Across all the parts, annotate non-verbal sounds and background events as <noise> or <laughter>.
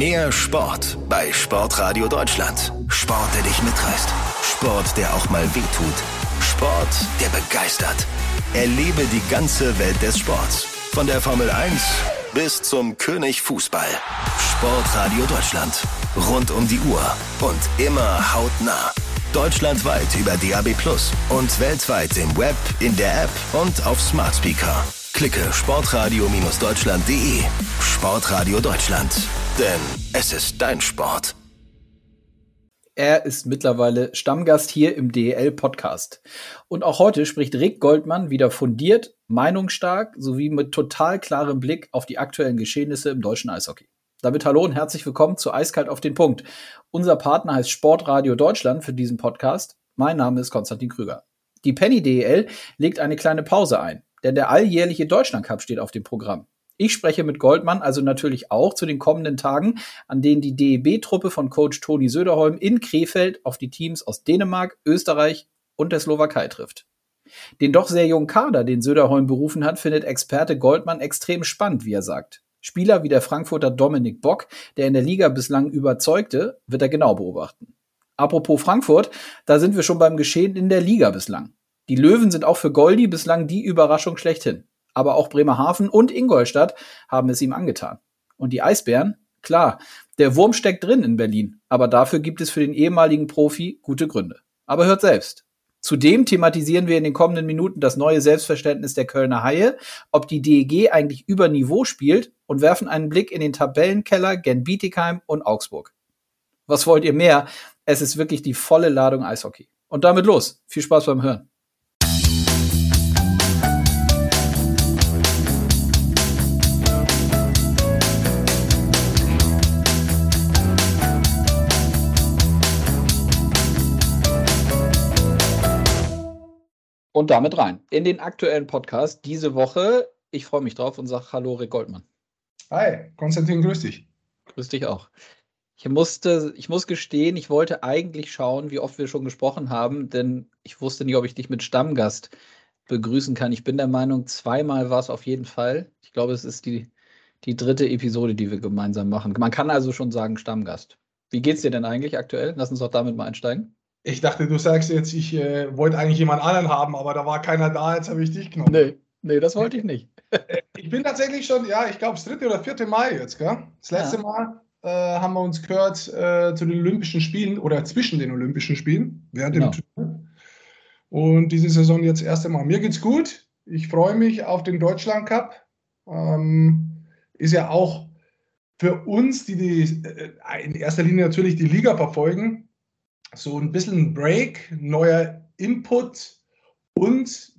Mehr Sport bei Sportradio Deutschland. Sport, der dich mitreißt. Sport, der auch mal wehtut. Sport, der begeistert. Erlebe die ganze Welt des Sports. Von der Formel 1 bis zum König Fußball. Sportradio Deutschland. Rund um die Uhr und immer hautnah. Deutschlandweit über DAB Plus und weltweit im Web, in der App und auf Smart Speaker. Klicke sportradio-deutschland.de. Sportradio Deutschland. Denn es ist dein Sport. Er ist mittlerweile Stammgast hier im DEL Podcast. Und auch heute spricht Rick Goldmann wieder fundiert, meinungsstark sowie mit total klarem Blick auf die aktuellen Geschehnisse im deutschen Eishockey. Damit hallo und herzlich willkommen zu Eiskalt auf den Punkt. Unser Partner heißt Sportradio Deutschland für diesen Podcast. Mein Name ist Konstantin Krüger. Die Penny DEL legt eine kleine Pause ein, denn der alljährliche Deutschland Cup steht auf dem Programm. Ich spreche mit Goldmann also natürlich auch zu den kommenden Tagen, an denen die DEB-Truppe von Coach Toni Söderholm in Krefeld auf die Teams aus Dänemark, Österreich und der Slowakei trifft. Den doch sehr jungen Kader, den Söderholm berufen hat, findet Experte Goldmann extrem spannend, wie er sagt. Spieler wie der Frankfurter Dominik Bock, der in der Liga bislang überzeugte, wird er genau beobachten. Apropos Frankfurt, da sind wir schon beim Geschehen in der Liga bislang. Die Löwen sind auch für Goldi bislang die Überraschung schlechthin. Aber auch Bremerhaven und Ingolstadt haben es ihm angetan. Und die Eisbären? Klar, der Wurm steckt drin in Berlin, aber dafür gibt es für den ehemaligen Profi gute Gründe. Aber hört selbst. Zudem thematisieren wir in den kommenden Minuten das neue Selbstverständnis der Kölner Haie, ob die DEG eigentlich über Niveau spielt und werfen einen Blick in den Tabellenkeller gen Bietigheim und Augsburg. Was wollt ihr mehr? Es ist wirklich die volle Ladung Eishockey. Und damit los. Viel Spaß beim Hören. Und damit rein in den aktuellen Podcast diese Woche. Ich freue mich drauf und sage Hallo, Rick Goldmann. Hi, Konstantin, grüß dich. Grüß dich auch. Ich musste, ich muss gestehen, ich wollte eigentlich schauen, wie oft wir schon gesprochen haben, denn ich wusste nicht, ob ich dich mit Stammgast begrüßen kann. Ich bin der Meinung, zweimal war es auf jeden Fall. Ich glaube, es ist die, die dritte Episode, die wir gemeinsam machen. Man kann also schon sagen Stammgast. Wie geht's dir denn eigentlich aktuell? Lass uns doch damit mal einsteigen. Ich dachte, du sagst jetzt, ich äh, wollte eigentlich jemand anderen haben, aber da war keiner da, jetzt habe ich dich genommen. Nee, nee, das wollte ich nicht. <laughs> Äh, ich bin tatsächlich schon, ja, ich glaube, das dritte oder vierte Mal jetzt, gell? Das letzte ja. Mal äh, haben wir uns gehört äh, zu den Olympischen Spielen oder zwischen den Olympischen Spielen, während genau. dem Turnier. Und diese Saison jetzt das erste Mal. Mir geht's gut. Ich freue mich auf den Deutschland Cup. Ähm, ist ja auch für uns, die, die äh, in erster Linie natürlich die Liga verfolgen, so ein bisschen Break, neuer Input und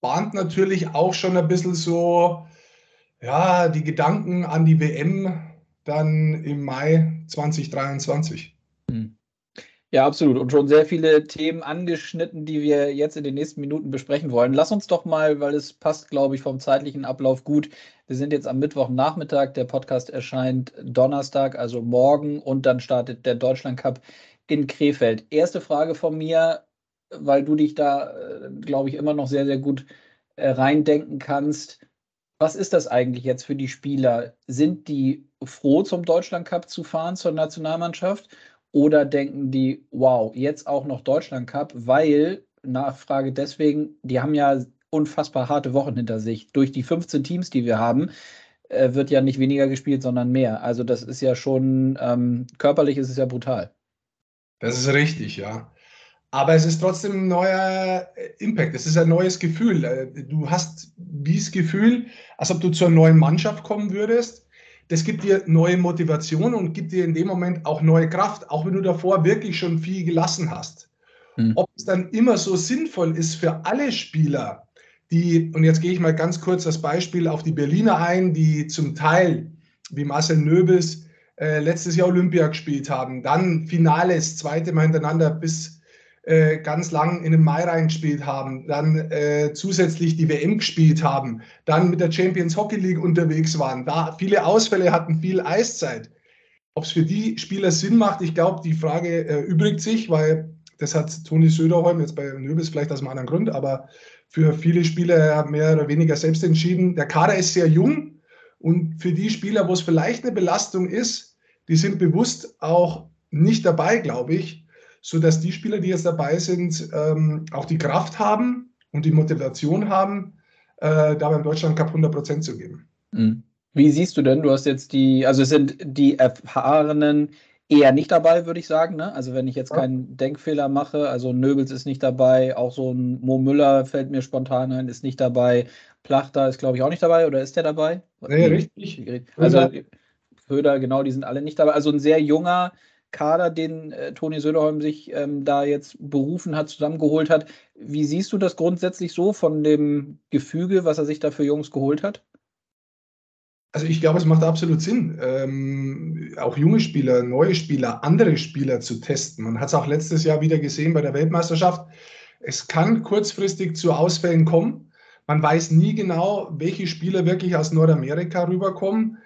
bahnt natürlich auch schon ein bisschen so, ja, die Gedanken an die WM dann im Mai 2023. Hm. Ja, absolut. Und schon sehr viele Themen angeschnitten, die wir jetzt in den nächsten Minuten besprechen wollen. Lass uns doch mal, weil es passt, glaube ich, vom zeitlichen Ablauf gut. Wir sind jetzt am Mittwochnachmittag. Der Podcast erscheint Donnerstag, also morgen. Und dann startet der Deutschland Cup in Krefeld. Erste Frage von mir, weil du dich da, äh, glaube ich, immer noch sehr, sehr gut äh, reindenken kannst. Was ist das eigentlich jetzt für die Spieler? Sind die froh, zum Deutschland Cup zu fahren, zur Nationalmannschaft? Oder denken die, wow, jetzt auch noch Deutschland Cup, weil, Nachfrage deswegen, die haben ja unfassbar harte Wochen hinter sich. Durch die 15 Teams, die wir haben, äh, wird ja nicht weniger gespielt, sondern mehr. Also das ist ja schon, ähm, körperlich ist es ja brutal. Das ist richtig, ja. Aber es ist trotzdem ein neuer äh, Impact. Es ist ein neues Gefühl. Äh, du hast dieses Gefühl, als ob du zur neuen Mannschaft kommen würdest. Das gibt dir neue Motivation und gibt dir in dem Moment auch neue Kraft, auch wenn du davor wirklich schon viel gelassen hast. Hm. Ob es dann immer so sinnvoll ist für alle Spieler, die, und jetzt gehe ich mal ganz kurz das Beispiel auf die Berliner ein, die zum Teil, wie Marcel Nöbels, äh, letztes Jahr Olympia gespielt haben, dann Finales, zweite Mal hintereinander bis äh, ganz lang in den Mai reingespielt haben, dann äh, zusätzlich die WM gespielt haben, dann mit der Champions Hockey League unterwegs waren, da viele Ausfälle hatten, viel Eiszeit. Ob es für die Spieler Sinn macht, ich glaube, die Frage äh, übrigt sich, weil das hat Toni Söderholm jetzt bei Nöbels vielleicht aus einem anderen Grund, aber für viele Spieler mehr oder weniger selbst entschieden. Der Kader ist sehr jung, und für die Spieler, wo es vielleicht eine Belastung ist, die sind bewusst auch nicht dabei, glaube ich, sodass die Spieler, die jetzt dabei sind, ähm, auch die Kraft haben und die Motivation haben, äh, da beim Deutschland Cup 100 Prozent zu geben. Mhm. Wie siehst du denn, du hast jetzt die, also es sind die erfahrenen eher nicht dabei, würde ich sagen. Ne? Also wenn ich jetzt keinen Denkfehler mache, also Nöbels ist nicht dabei, auch so ein Mo Müller fällt mir spontan ein, ist nicht dabei. Plachter ist, glaube ich, auch nicht dabei, oder ist der dabei? Nee, richtig. Also Höder, genau, die sind alle nicht dabei. Also ein sehr junger Kader, den äh, Toni Söderholm sich ähm, da jetzt berufen hat, zusammengeholt hat. Wie siehst du das grundsätzlich so von dem Gefüge, was er sich da für Jungs geholt hat? Also ich glaube, es macht absolut Sinn, ähm, auch junge Spieler, neue Spieler, andere Spieler zu testen. Man hat es auch letztes Jahr wieder gesehen bei der Weltmeisterschaft. Es kann kurzfristig zu Ausfällen kommen. Man weiß nie genau, welche Spieler wirklich aus Nordamerika rüberkommen.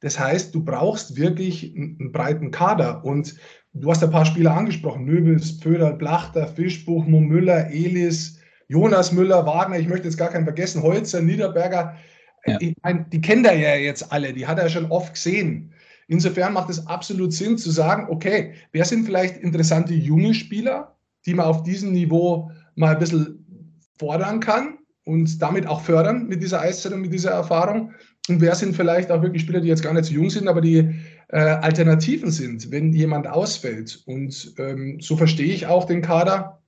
Das heißt, du brauchst wirklich einen breiten Kader. Und du hast ein paar Spieler angesprochen: Nöbels, Pföder, Blachter, Fischbuch, Müller, Elis, Jonas Müller, Wagner. Ich möchte jetzt gar keinen vergessen, Holzer, Niederberger. Ja. Ich meine, die kennt er ja jetzt alle, die hat er schon oft gesehen. Insofern macht es absolut Sinn zu sagen, okay, wer sind vielleicht interessante junge Spieler, die man auf diesem Niveau mal ein bisschen fordern kann und damit auch fördern mit dieser Eiszeit und mit dieser Erfahrung. Und wer sind vielleicht auch wirklich Spieler, die jetzt gar nicht so jung sind, aber die äh, Alternativen sind, wenn jemand ausfällt. Und ähm, so verstehe ich auch den Kader.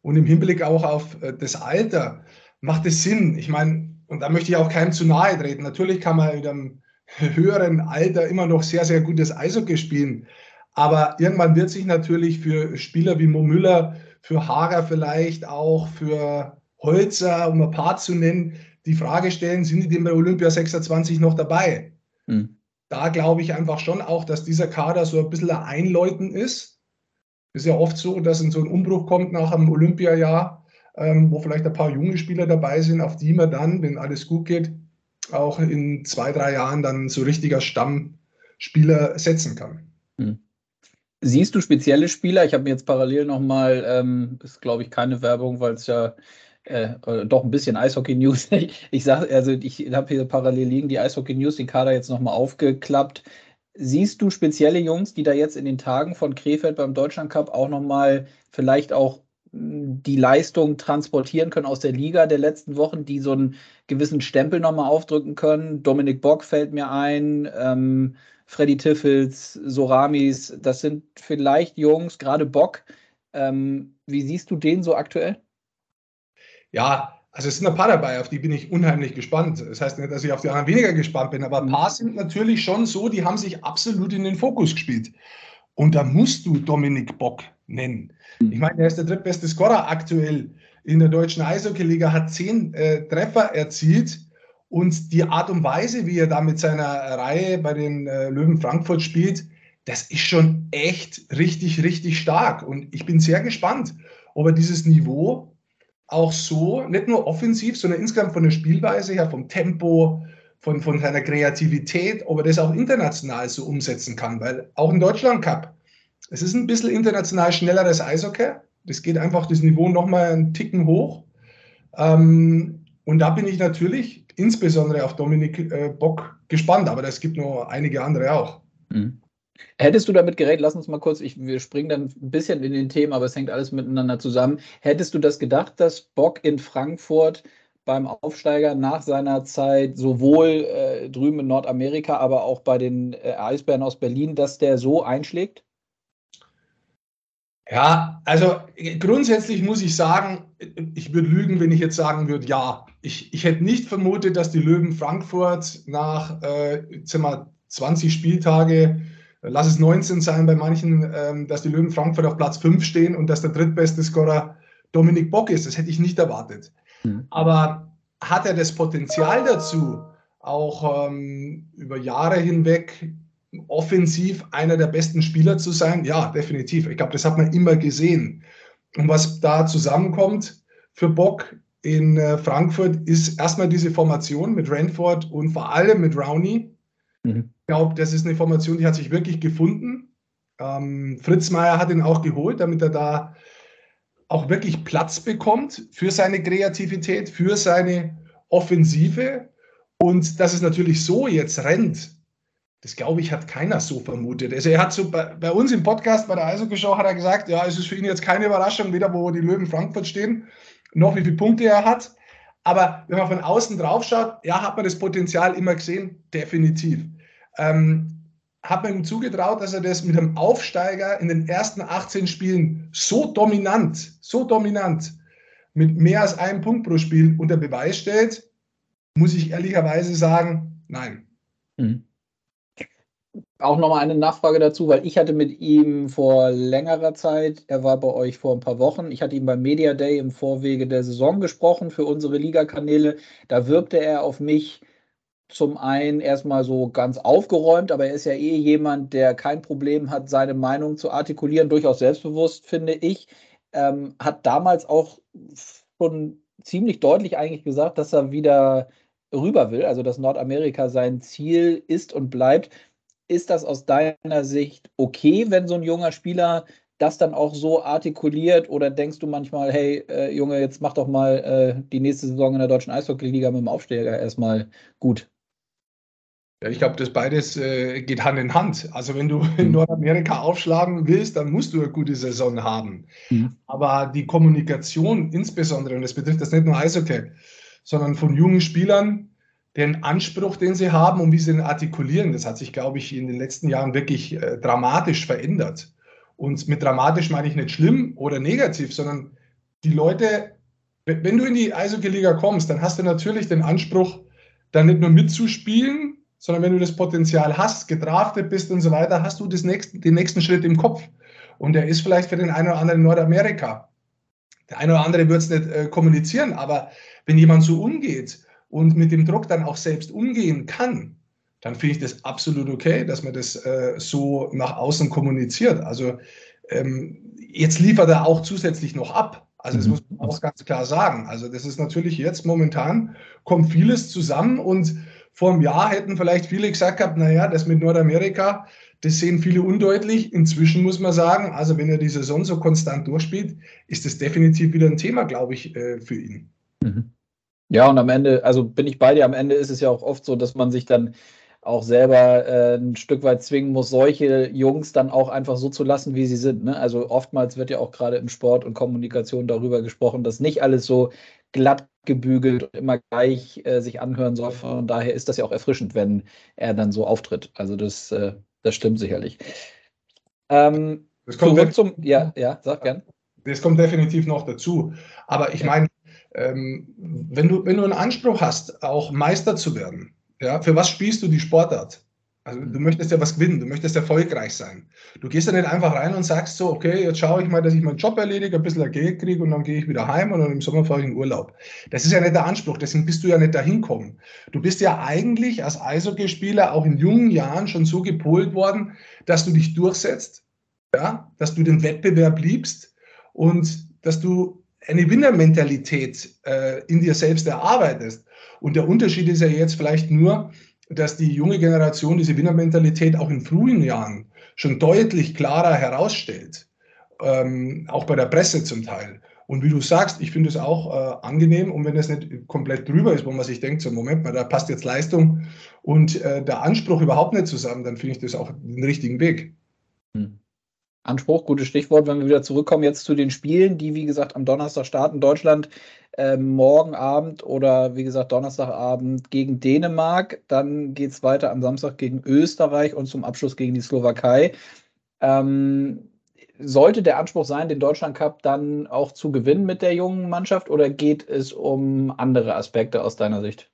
Und im Hinblick auch auf äh, das Alter macht es Sinn. Ich meine, und da möchte ich auch keinem zu nahe treten. Natürlich kann man in einem höheren Alter immer noch sehr, sehr gutes Eishockey spielen. Aber irgendwann wird sich natürlich für Spieler wie Mo Müller, für Hager vielleicht auch, für Holzer, um ein paar zu nennen, die Frage stellen, sind die denn bei Olympia 26 noch dabei? Hm. Da glaube ich einfach schon auch, dass dieser Kader so ein bisschen ein Einläuten ist. Ist ja oft so, dass in so ein Umbruch kommt nach einem Olympiajahr wo vielleicht ein paar junge Spieler dabei sind, auf die man dann, wenn alles gut geht, auch in zwei, drei Jahren dann so richtiger Stammspieler setzen kann. Hm. Siehst du spezielle Spieler? Ich habe mir jetzt parallel nochmal, ähm, ist glaube ich keine Werbung, weil es ja äh, doch ein bisschen Eishockey News. <laughs> ich, ich also ich habe hier parallel liegen die Eishockey News, den Kader jetzt nochmal aufgeklappt. Siehst du spezielle Jungs, die da jetzt in den Tagen von Krefeld beim Deutschland Cup auch nochmal vielleicht auch die Leistung transportieren können aus der Liga der letzten Wochen, die so einen gewissen Stempel nochmal aufdrücken können. Dominik Bock fällt mir ein, ähm, Freddy Tiffels, Soramis, das sind vielleicht Jungs, gerade Bock. Ähm, wie siehst du den so aktuell? Ja, also es sind ein paar dabei, auf die bin ich unheimlich gespannt. Das heißt nicht, dass ich auf die anderen weniger gespannt bin, aber ein paar mhm. sind natürlich schon so, die haben sich absolut in den Fokus gespielt. Und da musst du Dominik Bock nennen. Ich meine, er ist der drittbeste Scorer aktuell in der deutschen Eishockey-Liga, hat zehn äh, Treffer erzielt. Und die Art und Weise, wie er da mit seiner Reihe bei den äh, Löwen Frankfurt spielt, das ist schon echt richtig, richtig stark. Und ich bin sehr gespannt, ob er dieses Niveau auch so, nicht nur offensiv, sondern insgesamt von der Spielweise her, vom Tempo, von, von seiner Kreativität, ob er das auch international so umsetzen kann. Weil auch im Deutschland Cup, es ist ein bisschen international schnelleres Eishockey. Das geht einfach das Niveau nochmal einen Ticken hoch. Ähm, und da bin ich natürlich insbesondere auf Dominik äh, Bock gespannt, aber es gibt noch einige andere auch. Mhm. Hättest du damit gerät, lass uns mal kurz, ich, wir springen dann ein bisschen in den Themen, aber es hängt alles miteinander zusammen. Hättest du das gedacht, dass Bock in Frankfurt beim Aufsteiger nach seiner Zeit sowohl äh, drüben in Nordamerika, aber auch bei den äh, Eisbären aus Berlin, dass der so einschlägt? Ja, also grundsätzlich muss ich sagen, ich würde lügen, wenn ich jetzt sagen würde, ja. Ich, ich hätte nicht vermutet, dass die Löwen Frankfurt nach äh, 20 Spieltage, lass es 19 sein bei manchen, ähm, dass die Löwen Frankfurt auf Platz 5 stehen und dass der drittbeste Scorer Dominik Bock ist. Das hätte ich nicht erwartet. Mhm. Aber hat er das Potenzial dazu, auch ähm, über Jahre hinweg offensiv einer der besten Spieler zu sein? Ja, definitiv. Ich glaube, das hat man immer gesehen. Und was da zusammenkommt für Bock in äh, Frankfurt ist erstmal diese Formation mit Ranford und vor allem mit Rowney. Mhm. Ich glaube, das ist eine Formation, die hat sich wirklich gefunden. Ähm, Fritz Meier hat ihn auch geholt, damit er da auch wirklich Platz bekommt für seine Kreativität, für seine Offensive. Und dass es natürlich so jetzt rennt, Das glaube ich, hat keiner so vermutet. Also er hat so bei, bei uns im Podcast bei der Eishockey-Show hat er gesagt, ja, es ist für ihn jetzt keine Überraschung, weder wo die Löwen Frankfurt stehen, noch wie viele Punkte er hat. Aber wenn man von außen drauf schaut, ja, hat man das Potenzial immer gesehen, definitiv. Ähm, hat man ihm zugetraut, dass er das mit einem Aufsteiger in den ersten 18 Spielen so dominant, so dominant, mit mehr als einem Punkt pro Spiel unter Beweis stellt, muss ich ehrlicherweise sagen, nein. Mhm auch nochmal eine Nachfrage dazu, weil ich hatte mit ihm vor längerer Zeit, er war bei euch vor ein paar Wochen, ich hatte ihm beim Media Day im Vorwege der Saison gesprochen für unsere Ligakanäle. Da wirkte er auf mich zum einen erstmal so ganz aufgeräumt, aber er ist ja eh jemand, der kein Problem hat, seine Meinung zu artikulieren, durchaus selbstbewusst, finde ich. Ähm, hat damals auch schon ziemlich deutlich eigentlich gesagt, dass er wieder rüber will, also dass Nordamerika sein Ziel ist und bleibt. Ist das aus deiner Sicht okay, wenn so ein junger Spieler das dann auch so artikuliert oder denkst du manchmal, hey äh, Junge, jetzt mach doch mal äh, die nächste Saison in der deutschen Eishockey-Liga mit dem Aufsteiger erstmal gut? Ja, ich glaube, das beides äh, geht Hand in Hand. Also wenn du in mhm. Nordamerika aufschlagen willst, dann musst du eine gute Saison haben. Mhm. Aber die Kommunikation insbesondere, und das betrifft das nicht nur Eishockey, sondern von jungen Spielern, den Anspruch, den sie haben und wie sie ihn artikulieren, das hat sich, glaube ich, in den letzten Jahren wirklich äh, dramatisch verändert. Und mit dramatisch meine ich nicht schlimm oder negativ, sondern die Leute, wenn du in die Eishockey-Liga kommst, dann hast du natürlich den Anspruch, da nicht nur mitzuspielen, sondern wenn du das Potenzial hast, gedraftet bist und so weiter, hast du das nächste, den nächsten Schritt im Kopf. Und der ist vielleicht für den einen oder anderen in Nordamerika. Der eine oder andere wird es nicht äh, kommunizieren, aber wenn jemand so umgeht und mit dem Druck dann auch selbst umgehen kann, dann finde ich das absolut okay, dass man das äh, so nach außen kommuniziert. Also ähm, jetzt liefert er auch zusätzlich noch ab. Also das mhm. muss man auch ganz klar sagen. Also das ist natürlich jetzt momentan, kommt vieles zusammen und vor einem Jahr hätten vielleicht viele gesagt gehabt, naja, das mit Nordamerika, das sehen viele undeutlich. Inzwischen muss man sagen, also wenn er die Saison so konstant durchspielt, ist das definitiv wieder ein Thema, glaube ich, äh, für ihn. Mhm. Ja, und am Ende, also bin ich bei dir, am Ende ist es ja auch oft so, dass man sich dann auch selber äh, ein Stück weit zwingen muss, solche Jungs dann auch einfach so zu lassen, wie sie sind. Ne? Also oftmals wird ja auch gerade im Sport und Kommunikation darüber gesprochen, dass nicht alles so glatt gebügelt und immer gleich äh, sich anhören soll. Von daher ist das ja auch erfrischend, wenn er dann so auftritt. Also das, äh, das stimmt sicherlich. Ähm, zurück zum, ja, ja, sag gern. Das kommt definitiv noch dazu. Aber ich meine, wenn, du, wenn du einen Anspruch hast, auch Meister zu werden, ja, für was spielst du die Sportart? Also du möchtest ja was gewinnen, du möchtest erfolgreich sein. Du gehst ja nicht einfach rein und sagst so, okay, jetzt schaue ich mal, dass ich meinen Job erledige, ein bisschen Geld kriege und dann gehe ich wieder heim und dann im Sommer fahre ich in Urlaub. Das ist ja nicht der Anspruch, deswegen bist du ja nicht dahin kommen. Du bist ja eigentlich als Eishockeyspieler auch in jungen Jahren schon so gepolt worden, dass du dich durchsetzt, ja, dass du den Wettbewerb liebst und dass du eine Winnermentalität äh, in dir selbst erarbeitest. Und der Unterschied ist ja jetzt vielleicht nur, dass die junge Generation diese Winnermentalität auch in frühen Jahren schon deutlich klarer herausstellt, ähm, auch bei der Presse zum Teil. Und wie du sagst, ich finde es auch äh, angenehm und wenn es nicht komplett drüber ist, wo man sich denkt, so Moment mal, da passt jetzt Leistung und äh, der Anspruch überhaupt nicht zusammen, dann finde ich das auch den richtigen Weg. Hm. Anspruch, gutes Stichwort, wenn wir wieder zurückkommen jetzt zu den Spielen, die wie gesagt am Donnerstag starten. Deutschland äh, morgen Abend oder wie gesagt Donnerstagabend gegen Dänemark. Dann geht es weiter am Samstag gegen Österreich und zum Abschluss gegen die Slowakei. Ähm, sollte der Anspruch sein, den Deutschland Cup dann auch zu gewinnen mit der jungen Mannschaft oder geht es um andere Aspekte aus deiner Sicht?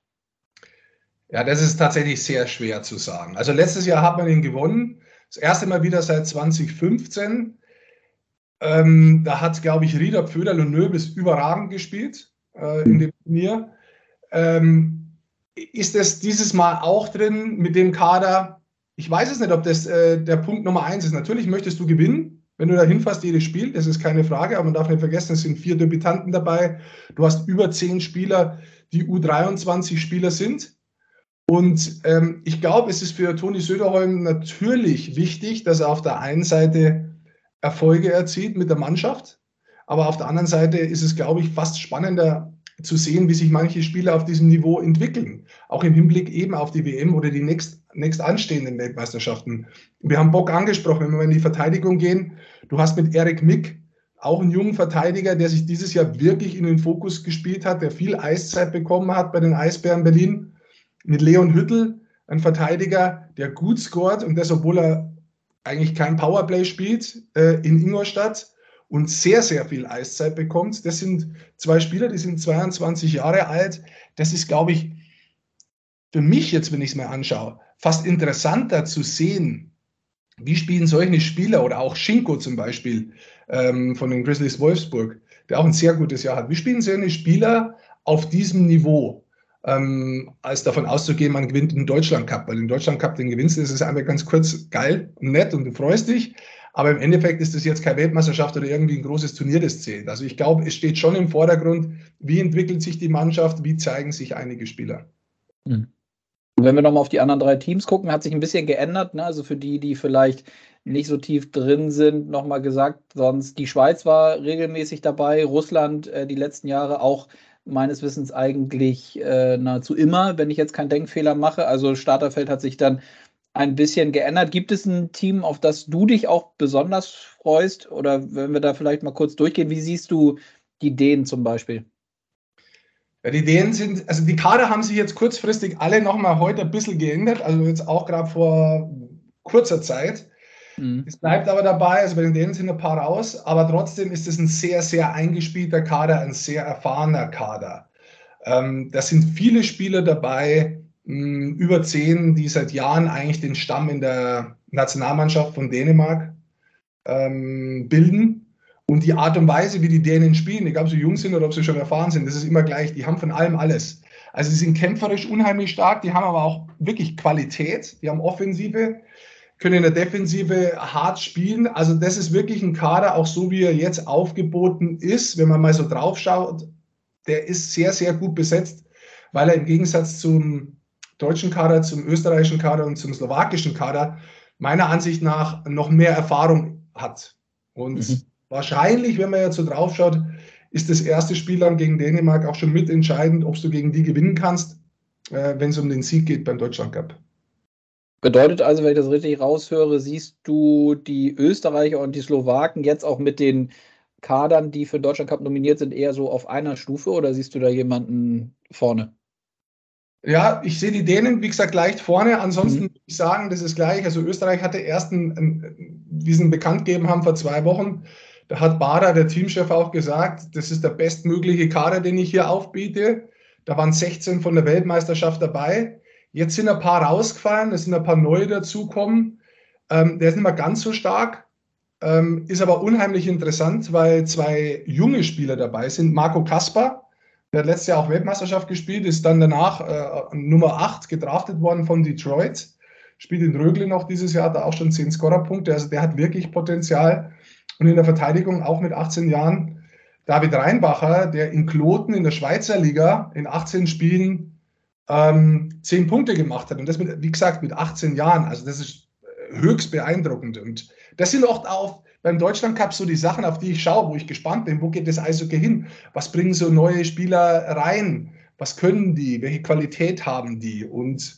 Ja, das ist tatsächlich sehr schwer zu sagen. Also letztes Jahr hat man ihn gewonnen. Das erste Mal wieder seit 2015. Ähm, da hat, glaube ich, Rieder, Pföderl und Nöbels überragend gespielt äh, in dem Turnier. Ähm, ist das dieses Mal auch drin mit dem Kader? Ich weiß es nicht, ob das äh, der Punkt Nummer eins ist. Natürlich möchtest du gewinnen, wenn du da hinfährst, jedes Spiel, das ist keine Frage, aber man darf nicht vergessen, es sind vier Debütanten dabei. Du hast über zehn Spieler, die U23-Spieler sind. Und ähm, ich glaube, es ist für Toni Söderholm natürlich wichtig, dass er auf der einen Seite Erfolge erzielt mit der Mannschaft, aber auf der anderen Seite ist es, glaube ich, fast spannender, zu sehen, wie sich manche Spieler auf diesem Niveau entwickeln. Auch im Hinblick eben auf die WM oder die nächst, nächst anstehenden Weltmeisterschaften. Wir haben Bock angesprochen, wenn wir in die Verteidigung gehen. Du hast mit Erik Mick auch einen jungen Verteidiger, der sich dieses Jahr wirklich in den Fokus gespielt hat, der viel Eiszeit bekommen hat bei den Eisbären Berlin. Mit Leon Hüttel, ein Verteidiger, der gut scoret und das, obwohl er eigentlich kein Powerplay spielt äh, in Ingolstadt und sehr, sehr viel Eiszeit bekommt. Das sind zwei Spieler, die sind 22 Jahre alt. Das ist, glaube ich, für mich jetzt, wenn ich es mir anschaue, fast interessanter zu sehen, wie spielen solche Spieler oder auch Schinko zum Beispiel ähm, von den Grizzlies Wolfsburg, der auch ein sehr gutes Jahr hat. Wie spielen solche Spieler auf diesem Niveau? Ähm, als davon auszugehen, man gewinnt den Deutschland Cup. Weil den Deutschland Cup, den gewinnst du, ist einfach ganz kurz geil und nett und du freust dich. Aber im Endeffekt ist das jetzt keine Weltmeisterschaft oder irgendwie ein großes Turnier, das zählt. Also ich glaube, es steht schon im Vordergrund, wie entwickelt sich die Mannschaft, wie zeigen sich einige Spieler. Mhm. Wenn wir nochmal auf die anderen drei Teams gucken, hat sich ein bisschen geändert. Ne? Also für die, die vielleicht nicht so tief drin sind, nochmal gesagt, sonst die Schweiz war regelmäßig dabei, Russland äh, die letzten Jahre auch meines Wissens eigentlich äh, nahezu immer, wenn ich jetzt keinen Denkfehler mache. Also Starterfeld hat sich dann ein bisschen geändert. Gibt es ein Team, auf das du dich auch besonders freust? Oder wenn wir da vielleicht mal kurz durchgehen, wie siehst du die Dänen zum Beispiel? Ja, die Dänen sind, also die Kader haben sich jetzt kurzfristig alle nochmal heute ein bisschen geändert, also jetzt auch gerade vor kurzer Zeit. Mhm. Es bleibt aber dabei, also bei den Dänen sind ein paar raus, aber trotzdem ist es ein sehr, sehr eingespielter Kader, ein sehr erfahrener Kader. Ähm, da sind viele Spieler dabei, mh, über zehn, die seit Jahren eigentlich den Stamm in der Nationalmannschaft von Dänemark ähm, bilden. Und die Art und Weise, wie die Dänen spielen, egal ob sie jung sind oder ob sie schon erfahren sind, das ist immer gleich. Die haben von allem alles. Also sie sind kämpferisch unheimlich stark, die haben aber auch wirklich Qualität, die haben Offensive, können in der Defensive hart spielen. Also das ist wirklich ein Kader, auch so wie er jetzt aufgeboten ist, wenn man mal so drauf schaut, der ist sehr, sehr gut besetzt, weil er im Gegensatz zum deutschen Kader, zum österreichischen Kader und zum slowakischen Kader meiner Ansicht nach noch mehr Erfahrung hat. Und mhm wahrscheinlich, wenn man jetzt so drauf schaut, ist das erste Spiel dann gegen Dänemark auch schon mitentscheidend, ob du gegen die gewinnen kannst, äh, wenn es um den Sieg geht beim Deutschland Cup. Bedeutet also, wenn ich das richtig raushöre, siehst du die Österreicher und die Slowaken jetzt auch mit den Kadern, die für Deutschland Cup nominiert sind, eher so auf einer Stufe oder siehst du da jemanden vorne? Ja, ich sehe die Dänen, wie gesagt, leicht vorne. Ansonsten mhm. würde ich sagen, das ist gleich. Also Österreich hatte erst, einen, wie sie ihn bekannt gegeben haben vor zwei Wochen, da hat Bader, der Teamchef, auch gesagt, das ist der bestmögliche Kader, den ich hier aufbiete. Da waren 16 von der Weltmeisterschaft dabei. Jetzt sind ein paar rausgefallen, es sind ein paar neue dazugekommen. Ähm, der ist nicht mehr ganz so stark, ähm, ist aber unheimlich interessant, weil zwei junge Spieler dabei sind. Marco Kasper, der hat letztes Jahr auch Weltmeisterschaft gespielt, ist dann danach äh, Nummer 8 gedraftet worden von Detroit. Spielt in Rögle noch dieses Jahr, er auch schon 10 Scorerpunkte. Also der hat wirklich Potenzial. Und in der Verteidigung auch mit 18 Jahren David Reinbacher, der in Kloten in der Schweizer Liga in 18 Spielen ähm, 10 Punkte gemacht hat. Und das, mit, wie gesagt, mit 18 Jahren. Also das ist äh, höchst beeindruckend. Und das sind oft auch beim Deutschland Cup so die Sachen, auf die ich schaue, wo ich gespannt bin. Wo geht das Eishockey hin? Was bringen so neue Spieler rein? Was können die? Welche Qualität haben die? Und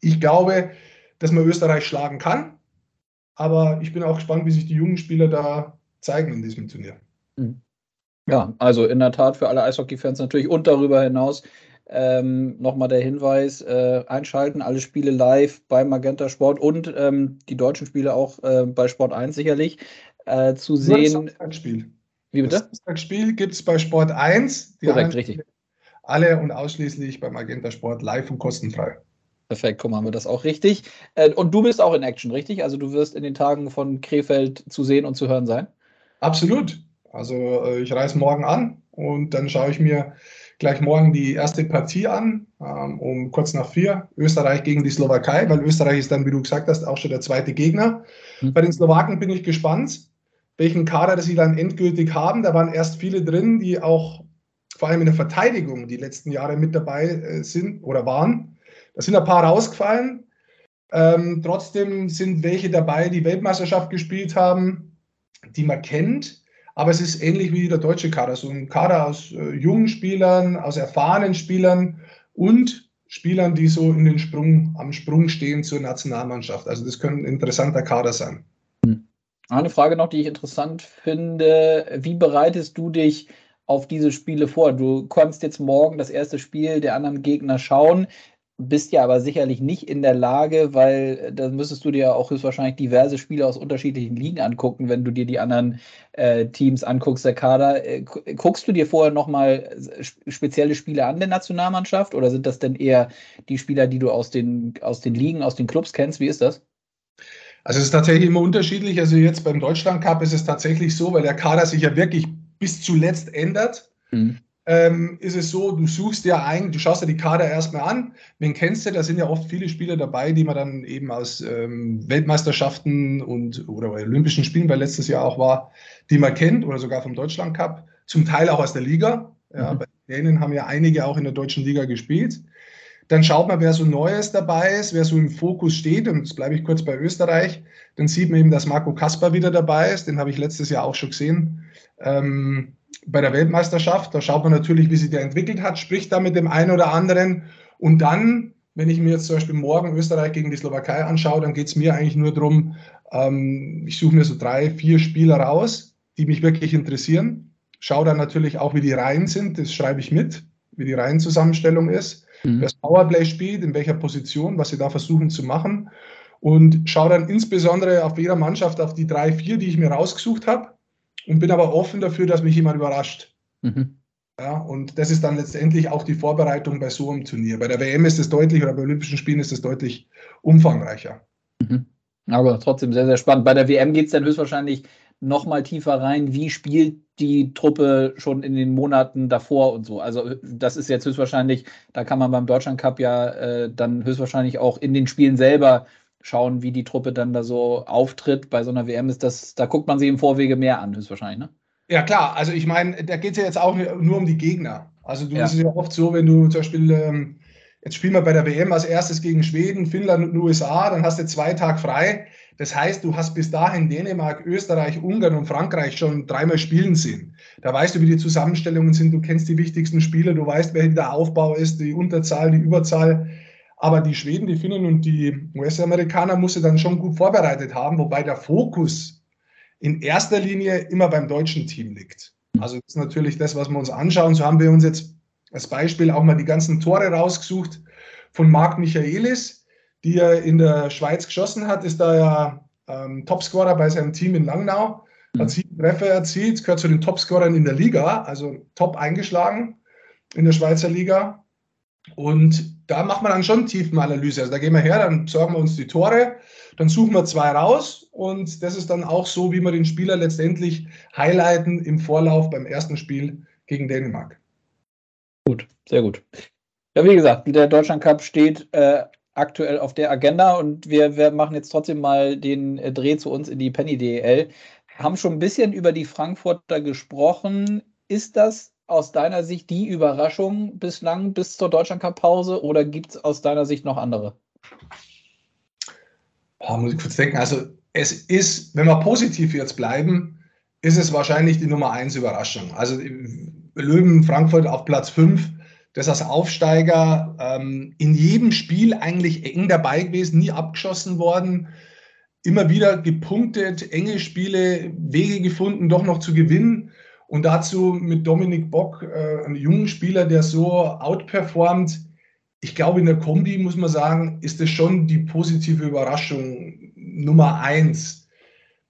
ich glaube, dass man Österreich schlagen kann. Aber ich bin auch gespannt, wie sich die jungen Spieler da zeigen in diesem Turnier. Ja, also in der Tat für alle Eishockey-Fans natürlich und darüber hinaus ähm, nochmal der Hinweis: äh, einschalten, alle Spiele live bei Magenta Sport und ähm, die deutschen Spiele auch äh, bei Sport 1 sicherlich äh, zu sehen. Das Spiel. Wie bitte? Das Spiel gibt es bei Sport 1. Die Korrekt, richtig. Alle und ausschließlich bei Magenta Sport live und kostenfrei. Perfekt, guck mal, haben wir das auch richtig. Äh, und du bist auch in Action, richtig? Also du wirst in den Tagen von Krefeld zu sehen und zu hören sein? Absolut. Also äh, ich reise morgen an und dann schaue ich mir gleich morgen die erste Partie an, ähm, um kurz nach vier. Österreich gegen die Slowakei, weil Österreich ist dann, wie du gesagt hast, auch schon der zweite Gegner. Mhm. Bei den Slowaken bin ich gespannt, welchen Kader sie dann endgültig haben. Da waren erst viele drin, die auch vor allem in der Verteidigung die letzten Jahre mit dabei äh, sind oder waren. Da sind ein paar rausgefallen. Ähm, trotzdem sind welche dabei, die Weltmeisterschaft gespielt haben, die man kennt. Aber es ist ähnlich wie der deutsche Kader. So ein Kader aus äh, jungen Spielern, aus erfahrenen Spielern und Spielern, die so in den Sprung, am Sprung stehen zur Nationalmannschaft. Also das könnte ein interessanter Kader sein. Hm. Eine Frage noch, die ich interessant finde. Wie bereitest du dich auf diese Spiele vor? Du kannst jetzt morgen das erste Spiel der anderen Gegner schauen bist ja aber sicherlich nicht in der Lage, weil äh, da müsstest du dir auch höchstwahrscheinlich diverse Spiele aus unterschiedlichen Ligen angucken, wenn du dir die anderen äh, Teams anguckst, der Kader. Äh, guckst du dir vorher nochmal spezielle Spiele an der Nationalmannschaft oder sind das denn eher die Spieler, die du aus den, aus den Ligen, aus den Clubs kennst? Wie ist das? Also es ist tatsächlich immer unterschiedlich. Also jetzt beim Deutschland Cup ist es tatsächlich so, weil der Kader sich ja wirklich bis zuletzt ändert. Mhm ähm, ist es so, du suchst ja eigentlich, du schaust ja die Kader erstmal an, wen kennst du, da sind ja oft viele Spieler dabei, die man dann eben aus ähm, Weltmeisterschaften und oder Olympischen Spielen, weil letztes Jahr auch war, die man kennt oder sogar vom Deutschland Cup, zum Teil auch aus der Liga. Ja, mhm. Bei denen haben ja einige auch in der deutschen Liga gespielt. Dann schaut man, wer so Neues dabei ist, wer so im Fokus steht. Und jetzt bleibe ich kurz bei Österreich. Dann sieht man eben, dass Marco Kasper wieder dabei ist. Den habe ich letztes Jahr auch schon gesehen. Ähm, bei der Weltmeisterschaft. Da schaut man natürlich, wie sich der entwickelt hat, spricht da mit dem einen oder anderen. Und dann, wenn ich mir jetzt zum Beispiel morgen Österreich gegen die Slowakei anschaue, dann geht es mir eigentlich nur darum, ähm, ich suche mir so drei, vier Spieler raus, die mich wirklich interessieren. Schaue dann natürlich auch, wie die Reihen sind, das schreibe ich mit, wie die Reihenzusammenstellung ist, mhm. wer das Powerplay spielt, in welcher Position, was sie da versuchen zu machen. Und schaue dann insbesondere auf jeder Mannschaft auf die drei, vier, die ich mir rausgesucht habe und bin aber offen dafür, dass mich jemand überrascht. Mhm. Ja, und das ist dann letztendlich auch die Vorbereitung bei so einem Turnier. Bei der WM ist es deutlich oder bei Olympischen Spielen ist es deutlich umfangreicher. Mhm. Aber trotzdem sehr, sehr spannend. Bei der WM geht es dann höchstwahrscheinlich noch mal tiefer rein. Wie spielt die Truppe schon in den Monaten davor und so? Also das ist jetzt höchstwahrscheinlich, da kann man beim Deutschland Cup ja äh, dann höchstwahrscheinlich auch in den Spielen selber schauen, wie die Truppe dann da so auftritt. Bei so einer WM ist das, da guckt man sich im Vorwege mehr an, höchstwahrscheinlich, ne? Ja, klar. Also ich meine, da geht es ja jetzt auch nur um die Gegner. Also du ja. ist ja oft so, wenn du zum Beispiel, ähm, jetzt spielen wir bei der WM als erstes gegen Schweden, Finnland und USA, dann hast du zwei Tage frei. Das heißt, du hast bis dahin Dänemark, Österreich, Ungarn und Frankreich schon dreimal spielen sehen. Da weißt du, wie die Zusammenstellungen sind, du kennst die wichtigsten Spieler, du weißt, wer der Aufbau ist, die Unterzahl, die Überzahl. Aber die Schweden, die Finnen und die US-Amerikaner musste dann schon gut vorbereitet haben, wobei der Fokus in erster Linie immer beim deutschen Team liegt. Also das ist natürlich das, was wir uns anschauen. So haben wir uns jetzt als Beispiel auch mal die ganzen Tore rausgesucht von Marc Michaelis, die er in der Schweiz geschossen hat, ist da ja ähm, Topscorer bei seinem Team in Langnau, hat mhm. sieben Treffer erzielt, gehört zu den Topscorern in der Liga, also top eingeschlagen in der Schweizer Liga. Und da macht man dann schon Tiefenanalyse. Also da gehen wir her, dann sorgen wir uns die Tore, dann suchen wir zwei raus und das ist dann auch so, wie wir den Spieler letztendlich highlighten im Vorlauf beim ersten Spiel gegen Dänemark. Gut, sehr gut. Ja, wie gesagt, der Deutschland Cup steht äh, aktuell auf der Agenda und wir, wir, machen jetzt trotzdem mal den äh, Dreh zu uns in die Penny DL. Haben schon ein bisschen über die Frankfurter gesprochen. Ist das aus deiner Sicht die Überraschung bislang bis zur Deutschlandcup-Pause oder gibt es aus deiner Sicht noch andere? Oh, muss ich kurz denken. Also es ist, wenn wir positiv jetzt bleiben, ist es wahrscheinlich die Nummer 1 Überraschung. Also Löwen Frankfurt auf Platz 5, das als Aufsteiger ähm, in jedem Spiel eigentlich eng dabei gewesen, nie abgeschossen worden, immer wieder gepunktet, enge Spiele, Wege gefunden, doch noch zu gewinnen. Und dazu mit Dominik Bock, äh, einem jungen Spieler, der so outperformt. Ich glaube, in der Kombi muss man sagen, ist es schon die positive Überraschung Nummer eins.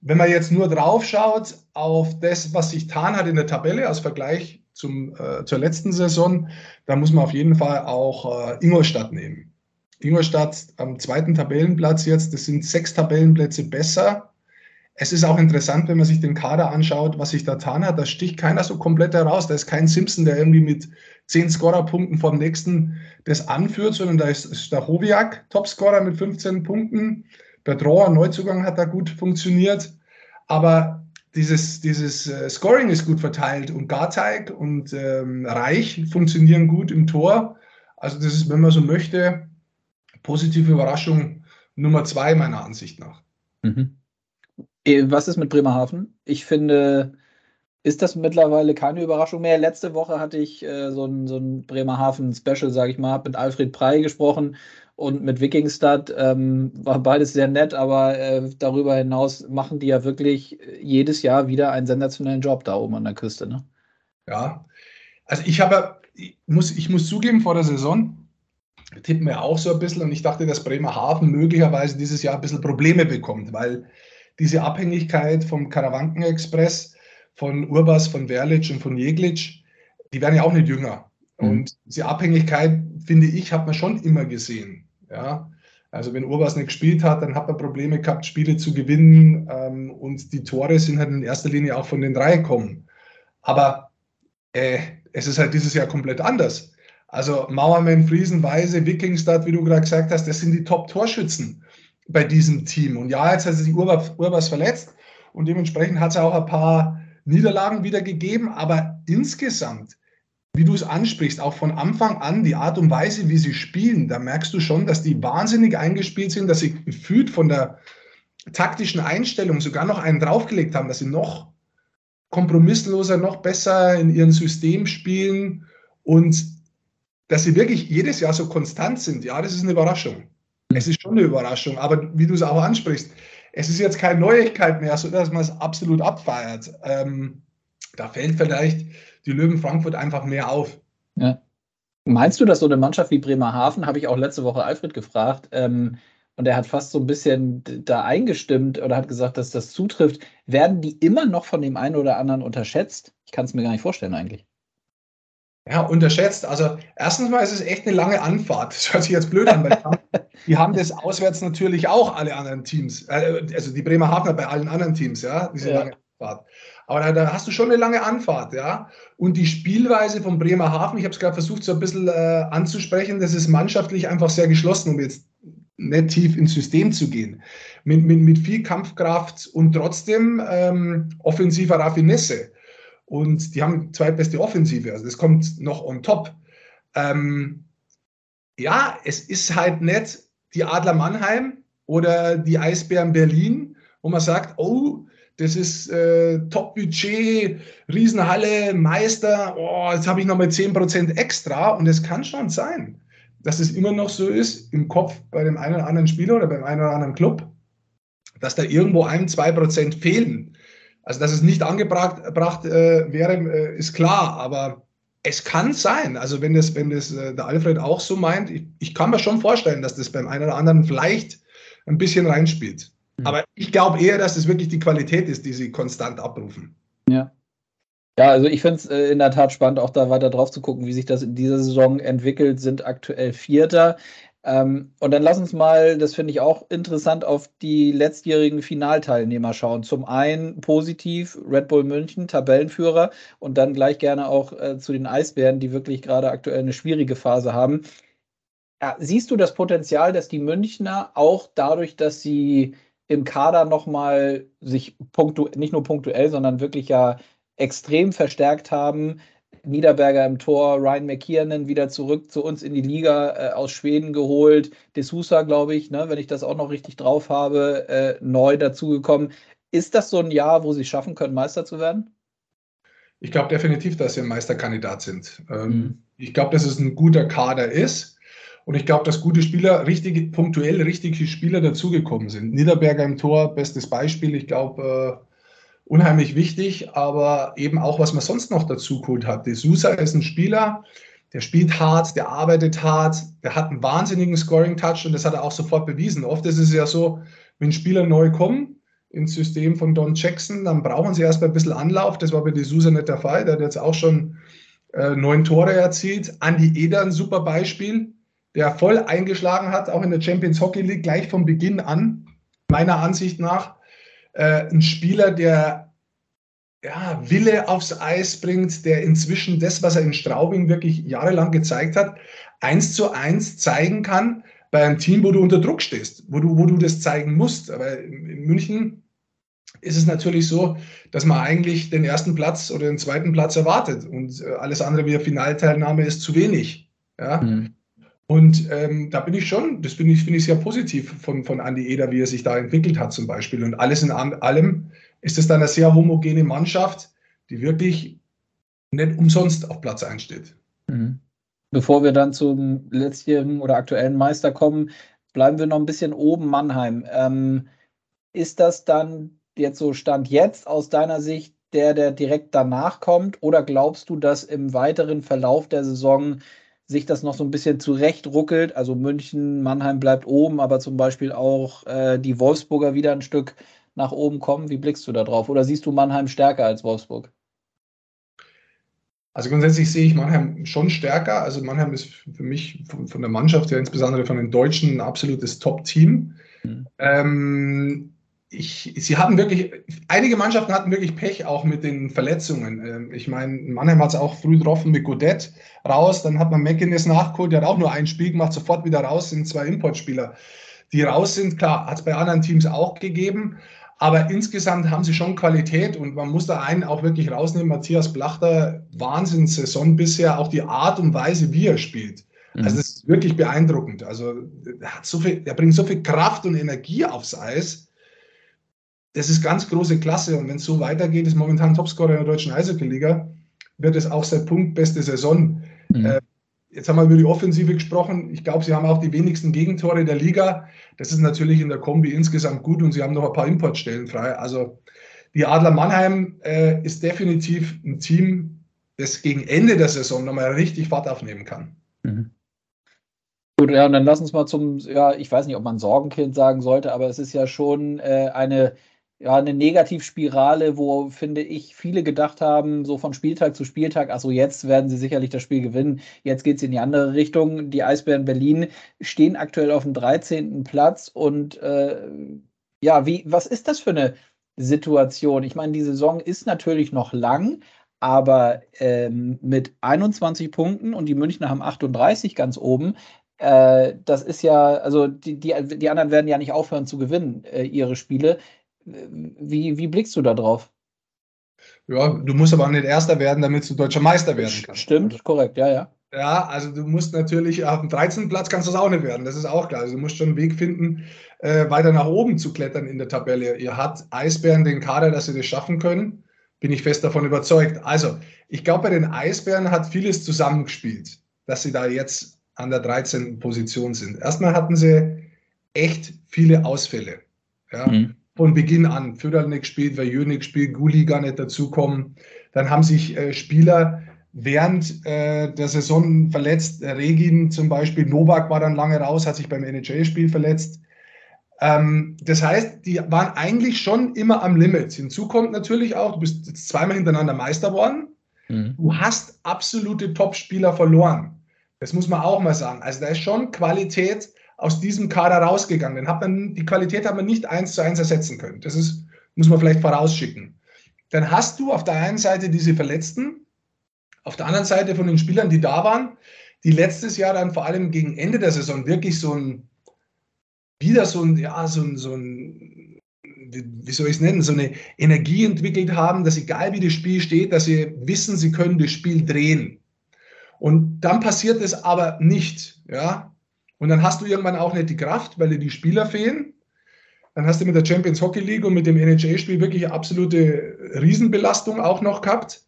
Wenn man jetzt nur drauf schaut auf das, was sich getan hat in der Tabelle als Vergleich zum, äh, zur letzten Saison, dann muss man auf jeden Fall auch äh, Ingolstadt nehmen. Ingolstadt am zweiten Tabellenplatz jetzt, das sind sechs Tabellenplätze besser es ist auch interessant, wenn man sich den Kader anschaut, was sich da getan hat. Da sticht keiner so komplett heraus. Da ist kein Simpson, der irgendwie mit zehn Scorerpunkten vom nächsten das anführt, sondern da ist Stachowiak, Topscorer mit 15 Punkten. Bertrand, Neuzugang, hat da gut funktioniert. Aber dieses, dieses äh, Scoring ist gut verteilt und Garteig und ähm, Reich funktionieren gut im Tor. Also das ist, wenn man so möchte, positive Überraschung Nummer zwei meiner Ansicht nach. Mhm. Äh, was ist mit Bremerhaven? Ich finde, ist das mittlerweile keine Überraschung mehr. Letzte Woche hatte ich äh, so ein, so ein Bremerhaven-Special, sage ich mal, mit Alfred Prey gesprochen und mit Wikingstad. Ähm, war beides sehr nett, aber äh, darüber hinaus machen die ja wirklich jedes Jahr wieder einen sensationellen Job da oben an der Küste. Ne? Ja, also ich habe, ich muss, ich muss zugeben, vor der Saison tippen wir auch so ein bisschen und ich dachte, dass Bremerhaven möglicherweise dieses Jahr ein bisschen Probleme bekommt, weil diese Abhängigkeit vom Karawanken-Express, von Urbas, von Werlic und von Jeglitsch, die werden ja auch nicht jünger. Mhm. Und diese Abhängigkeit, finde ich, hat man schon immer gesehen. Ja? Also wenn Urbas nicht gespielt hat, dann hat man Probleme gehabt, Spiele zu gewinnen ähm, und die Tore sind halt in erster Linie auch von den drei gekommen. Aber äh, es ist halt dieses Jahr komplett anders. Also Mauermann, Friesen, Weise, Wikingstad, wie du gerade gesagt hast, das sind die Top-Torschützen bei diesem Team. Und ja, jetzt hat sich Urbas, Urbas verletzt und dementsprechend hat es auch ein paar Niederlagen wieder gegeben, aber insgesamt, wie du es ansprichst, auch von Anfang an die Art und Weise, wie sie spielen, da merkst du schon, dass die wahnsinnig eingespielt sind, dass sie gefühlt von der taktischen Einstellung sogar noch einen draufgelegt haben, dass sie noch kompromissloser, noch besser in ihrem System spielen und dass sie wirklich jedes Jahr so konstant sind. Ja, das ist eine Überraschung. Es ist schon eine Überraschung, aber wie du es auch ansprichst, es ist jetzt keine Neuigkeit mehr, sodass man es absolut abfeiert. Ähm, da fällt vielleicht die Löwen Frankfurt einfach mehr auf. Ja. Meinst du, dass so eine Mannschaft wie Bremerhaven, habe ich auch letzte Woche Alfred gefragt, ähm, und er hat fast so ein bisschen da eingestimmt oder hat gesagt, dass das zutrifft, werden die immer noch von dem einen oder anderen unterschätzt? Ich kann es mir gar nicht vorstellen eigentlich. Ja, unterschätzt. Also erstens mal ist es echt eine lange Anfahrt. Das hört sich jetzt blöd an, weil die haben, das auswärts natürlich auch alle anderen Teams. Äh, also die Bremerhavener bei allen anderen Teams, ja, diese ja. lange Anfahrt. Aber da, da, hast du schon eine lange Anfahrt, ja. Und die Spielweise von Bremerhaven, ich habe es gerade versucht, so ein bisschen äh, anzusprechen, das ist mannschaftlich einfach sehr geschlossen, um jetzt nicht tief ins System zu gehen. Mit, mit, mit viel Kampfkraft und trotzdem ähm, offensiver Raffinesse und die haben zweitbeste Offensive. Also das kommt noch on top. Ähm, ja, es ist halt nicht die Adler Mannheim oder die Eisbären Berlin, wo man sagt, oh, das ist äh, Top-Budget, Riesenhalle, Meister, oh, jetzt habe ich nochmal 10% extra. Und es kann schon sein, dass es immer noch so ist im Kopf bei dem einen oder anderen Spieler oder beim einen oder anderen Club, dass da irgendwo ein, zwei Prozent fehlen. Also, dass es nicht angebracht äh, wäre, äh, ist klar, aber es kann sein, also wenn das, wenn das äh, der Alfred auch so meint, ich, ich, kann mir schon vorstellen, dass das beim einen oder anderen vielleicht ein bisschen reinspielt. Mhm. Aber ich glaube eher, dass es das wirklich die Qualität ist, die sie konstant abrufen. Ja. Ja, also ich finde es äh, in der Tat spannend, auch da weiter drauf zu gucken, wie sich das in dieser Saison entwickelt, sind aktuell Vierter. Ähm, und dann lass uns mal, das finde ich auch interessant, auf die letztjährigen Finalteilnehmer schauen. Zum einen positiv Red Bull München, Tabellenführer, und dann gleich gerne auch äh, zu den Eisbären, die wirklich gerade aktuell eine schwierige Phase haben. Ja, siehst du das Potenzial, dass die Münchner auch dadurch, dass sie im Kader nochmal sich nicht nur punktuell, sondern wirklich ja extrem verstärkt haben, Niederberger im Tor, Ryan McKiernan wieder zurück zu uns in die Liga äh, aus Schweden geholt. De Sousa, glaube ich, ne, wenn ich das auch noch richtig drauf habe, äh, neu dazugekommen. Ist das so ein Jahr, wo sie schaffen können, Meister zu werden? Ich glaube definitiv, dass sie ein Meisterkandidat sind. Ähm, mhm. Ich glaube, dass es ein guter Kader ist. Und ich glaube, dass gute Spieler, richtig, punktuell richtige Spieler dazugekommen sind. Niederberger im Tor, bestes Beispiel. Ich glaube, äh, unheimlich wichtig, aber eben auch, was man sonst noch dazu geholt hat. De Sousa ist ein Spieler, der spielt hart, der arbeitet hart, der hat einen wahnsinnigen Scoring-Touch und das hat er auch sofort bewiesen. Oft ist es ja so, wenn Spieler neu kommen ins System von Don Jackson, dann brauchen sie erstmal ein bisschen Anlauf. Das war bei De Sousa nicht der Fall. Der hat jetzt auch schon äh, neun Tore erzielt. Andy Eder, ein super Beispiel, der voll eingeschlagen hat, auch in der Champions Hockey League, gleich von Beginn an, meiner Ansicht nach äh, ein Spieler, der ja, Wille aufs Eis bringt, der inzwischen das, was er in Straubing wirklich jahrelang gezeigt hat, eins zu eins zeigen kann bei einem Team, wo du unter Druck stehst, wo du, wo du das zeigen musst. Aber in München ist es natürlich so, dass man eigentlich den ersten Platz oder den zweiten Platz erwartet und äh, alles andere wie Finalteilnahme ist zu wenig. Ja? Mhm. Und ähm, da bin ich schon, das finde ich, find ich sehr positiv von, von Andi Eder, wie er sich da entwickelt hat zum Beispiel. Und alles in allem ist es dann eine sehr homogene Mannschaft, die wirklich nicht umsonst auf Platz 1 steht. Mhm. Bevor wir dann zum letztjährigen oder aktuellen Meister kommen, bleiben wir noch ein bisschen oben Mannheim. Ähm, ist das dann jetzt so Stand jetzt aus deiner Sicht der, der direkt danach kommt? Oder glaubst du, dass im weiteren Verlauf der Saison sich das noch so ein bisschen zurechtruckelt? Also München, Mannheim bleibt oben, aber zum Beispiel auch äh, die Wolfsburger wieder ein Stück nach oben kommen. Wie blickst du da drauf? Oder siehst du Mannheim stärker als Wolfsburg? Also grundsätzlich sehe ich Mannheim schon stärker. Also Mannheim ist für mich von, von der Mannschaft her, insbesondere von den Deutschen, ein absolutes Top-Team. Mhm. Ähm, ich, sie hatten wirklich, einige Mannschaften hatten wirklich Pech auch mit den Verletzungen. Ähm, ich meine, Mannheim hat es auch früh getroffen mit Godet raus, dann hat man McInnes nachgeholt, der hat auch nur ein Spiel gemacht, sofort wieder raus, sind zwei Importspieler, die raus sind. Klar, hat es bei anderen Teams auch gegeben, aber insgesamt haben sie schon Qualität und man muss da einen auch wirklich rausnehmen. Matthias Blachter, Wahnsinnssaison bisher, auch die Art und Weise, wie er spielt. Also mhm. das ist wirklich beeindruckend. Also er, hat so viel, er bringt so viel Kraft und Energie aufs Eis das ist ganz große Klasse. Und wenn es so weitergeht, ist momentan Topscorer in der deutschen Eishockey-Liga, wird es auch seit Punkt beste Saison. Mhm. Äh, jetzt haben wir über die Offensive gesprochen. Ich glaube, sie haben auch die wenigsten Gegentore der Liga. Das ist natürlich in der Kombi insgesamt gut und sie haben noch ein paar Importstellen frei. Also die Adler Mannheim äh, ist definitiv ein Team, das gegen Ende der Saison nochmal richtig Fahrt aufnehmen kann. Mhm. Gut, ja, und dann lass uns mal zum, ja, ich weiß nicht, ob man Sorgenkind sagen sollte, aber es ist ja schon äh, eine ja, eine Negativspirale, wo, finde ich, viele gedacht haben, so von Spieltag zu Spieltag, also jetzt werden sie sicherlich das Spiel gewinnen, jetzt geht es in die andere Richtung. Die Eisbären Berlin stehen aktuell auf dem 13. Platz und äh, ja, wie, was ist das für eine Situation? Ich meine, die Saison ist natürlich noch lang, aber ähm, mit 21 Punkten und die Münchner haben 38 ganz oben, äh, das ist ja, also die, die, die anderen werden ja nicht aufhören zu gewinnen, äh, ihre Spiele. Wie, wie blickst du da drauf? Ja, du musst aber auch nicht Erster werden, damit du deutscher Meister werden kannst. Stimmt, korrekt, ja, ja. Ja, also du musst natürlich auf dem 13. Platz kannst du es auch nicht werden, das ist auch klar. Also du musst schon einen Weg finden, äh, weiter nach oben zu klettern in der Tabelle. Ihr habt Eisbären den Kader, dass sie das schaffen können, bin ich fest davon überzeugt. Also, ich glaube, bei den Eisbären hat vieles zusammengespielt, dass sie da jetzt an der 13. Position sind. Erstmal hatten sie echt viele Ausfälle. Ja. Mhm von Beginn an. Föderl nicht gespielt, Vajö nicht gespielt, Guli gar nicht dazukommen. Dann haben sich äh, Spieler während äh, der Saison verletzt. Regin zum Beispiel, Novak war dann lange raus, hat sich beim NHL-Spiel verletzt. Ähm, das heißt, die waren eigentlich schon immer am Limit. Hinzu kommt natürlich auch, du bist jetzt zweimal hintereinander Meister geworden. Mhm. Du hast absolute Top-Spieler verloren. Das muss man auch mal sagen. Also da ist schon Qualität aus diesem Kader rausgegangen. Hat man, die Qualität hat man nicht eins zu eins ersetzen können. Das ist, muss man vielleicht vorausschicken. Dann hast du auf der einen Seite diese Verletzten, auf der anderen Seite von den Spielern, die da waren, die letztes Jahr dann vor allem gegen Ende der Saison wirklich so ein, wieder so ein, ja, so ein, so ein wie soll ich es nennen, so eine Energie entwickelt haben, dass egal wie das Spiel steht, dass sie wissen, sie können das Spiel drehen. Und dann passiert es aber nicht, ja. Und dann hast du irgendwann auch nicht die Kraft, weil dir die Spieler fehlen. Dann hast du mit der Champions Hockey League und mit dem NHL-Spiel wirklich absolute Riesenbelastung auch noch gehabt.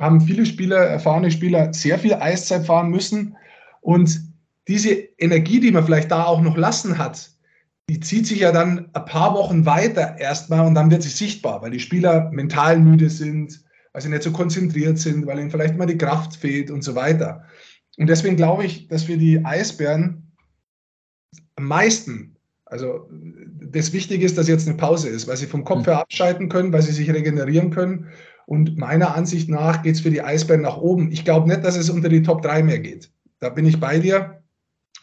Haben viele Spieler, erfahrene Spieler, sehr viel Eiszeit fahren müssen. Und diese Energie, die man vielleicht da auch noch lassen hat, die zieht sich ja dann ein paar Wochen weiter erstmal und dann wird sie sichtbar, weil die Spieler mental müde sind, weil sie nicht so konzentriert sind, weil ihnen vielleicht mal die Kraft fehlt und so weiter. Und deswegen glaube ich, dass wir die Eisbären am meisten, also das Wichtige ist, dass jetzt eine Pause ist, weil sie vom Kopf hm. her abschalten können, weil sie sich regenerieren können. Und meiner Ansicht nach geht es für die Eisbären nach oben. Ich glaube nicht, dass es unter die Top 3 mehr geht. Da bin ich bei dir.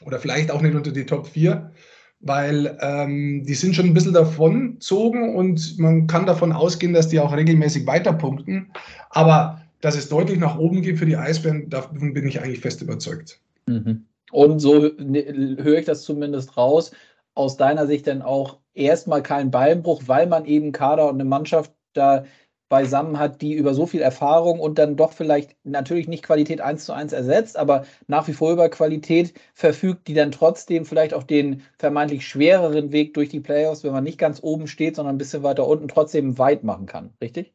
Oder vielleicht auch nicht unter die Top 4, weil ähm, die sind schon ein bisschen davonzogen und man kann davon ausgehen, dass die auch regelmäßig weiterpunkten. Aber dass es deutlich nach oben geht für die Eisbären, davon bin ich eigentlich fest überzeugt. Mhm. Und so ne, höre ich das zumindest raus. Aus deiner Sicht dann auch erstmal kein Beinbruch, weil man eben Kader und eine Mannschaft da beisammen hat, die über so viel Erfahrung und dann doch vielleicht natürlich nicht Qualität eins zu eins ersetzt, aber nach wie vor über Qualität verfügt, die dann trotzdem vielleicht auch den vermeintlich schwereren Weg durch die Playoffs, wenn man nicht ganz oben steht, sondern ein bisschen weiter unten, trotzdem weit machen kann. Richtig?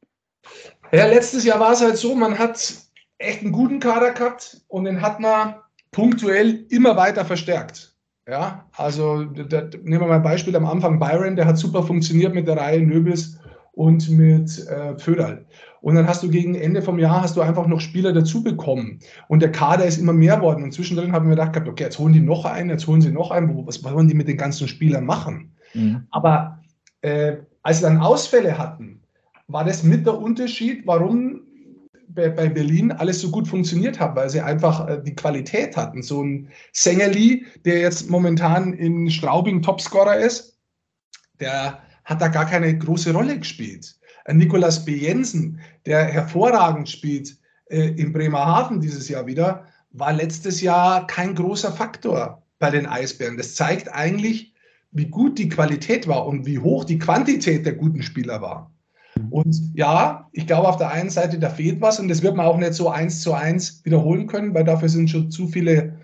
Ja, letztes Jahr war es halt so, man hat echt einen guten Kader gehabt und den hat man punktuell immer weiter verstärkt. Ja, also da, nehmen wir mal ein Beispiel am Anfang Byron, der hat super funktioniert mit der Reihe Nöbels und mit äh, Föderl. Und dann hast du gegen Ende vom Jahr hast du einfach noch Spieler dazu bekommen. Und der Kader ist immer mehr worden. Und zwischendrin haben wir gedacht, okay, jetzt holen die noch einen, jetzt holen sie noch einen. Was wollen die mit den ganzen Spielern machen? Mhm. Aber äh, als sie dann Ausfälle hatten, war das mit der Unterschied, warum bei, Berlin alles so gut funktioniert hat, weil sie einfach äh, die Qualität hatten. So ein Sängerli, der jetzt momentan in Straubing Topscorer ist, der hat da gar keine große Rolle gespielt. Ein Nikolas B. Jensen, der hervorragend spielt äh, in Bremerhaven dieses Jahr wieder, war letztes Jahr kein großer Faktor bei den Eisbären. Das zeigt eigentlich, wie gut die Qualität war und wie hoch die Quantität der guten Spieler war. Und ja, ich glaube, auf der einen Seite, da fehlt was und das wird man auch nicht so eins zu eins wiederholen können, weil dafür sind schon zu viele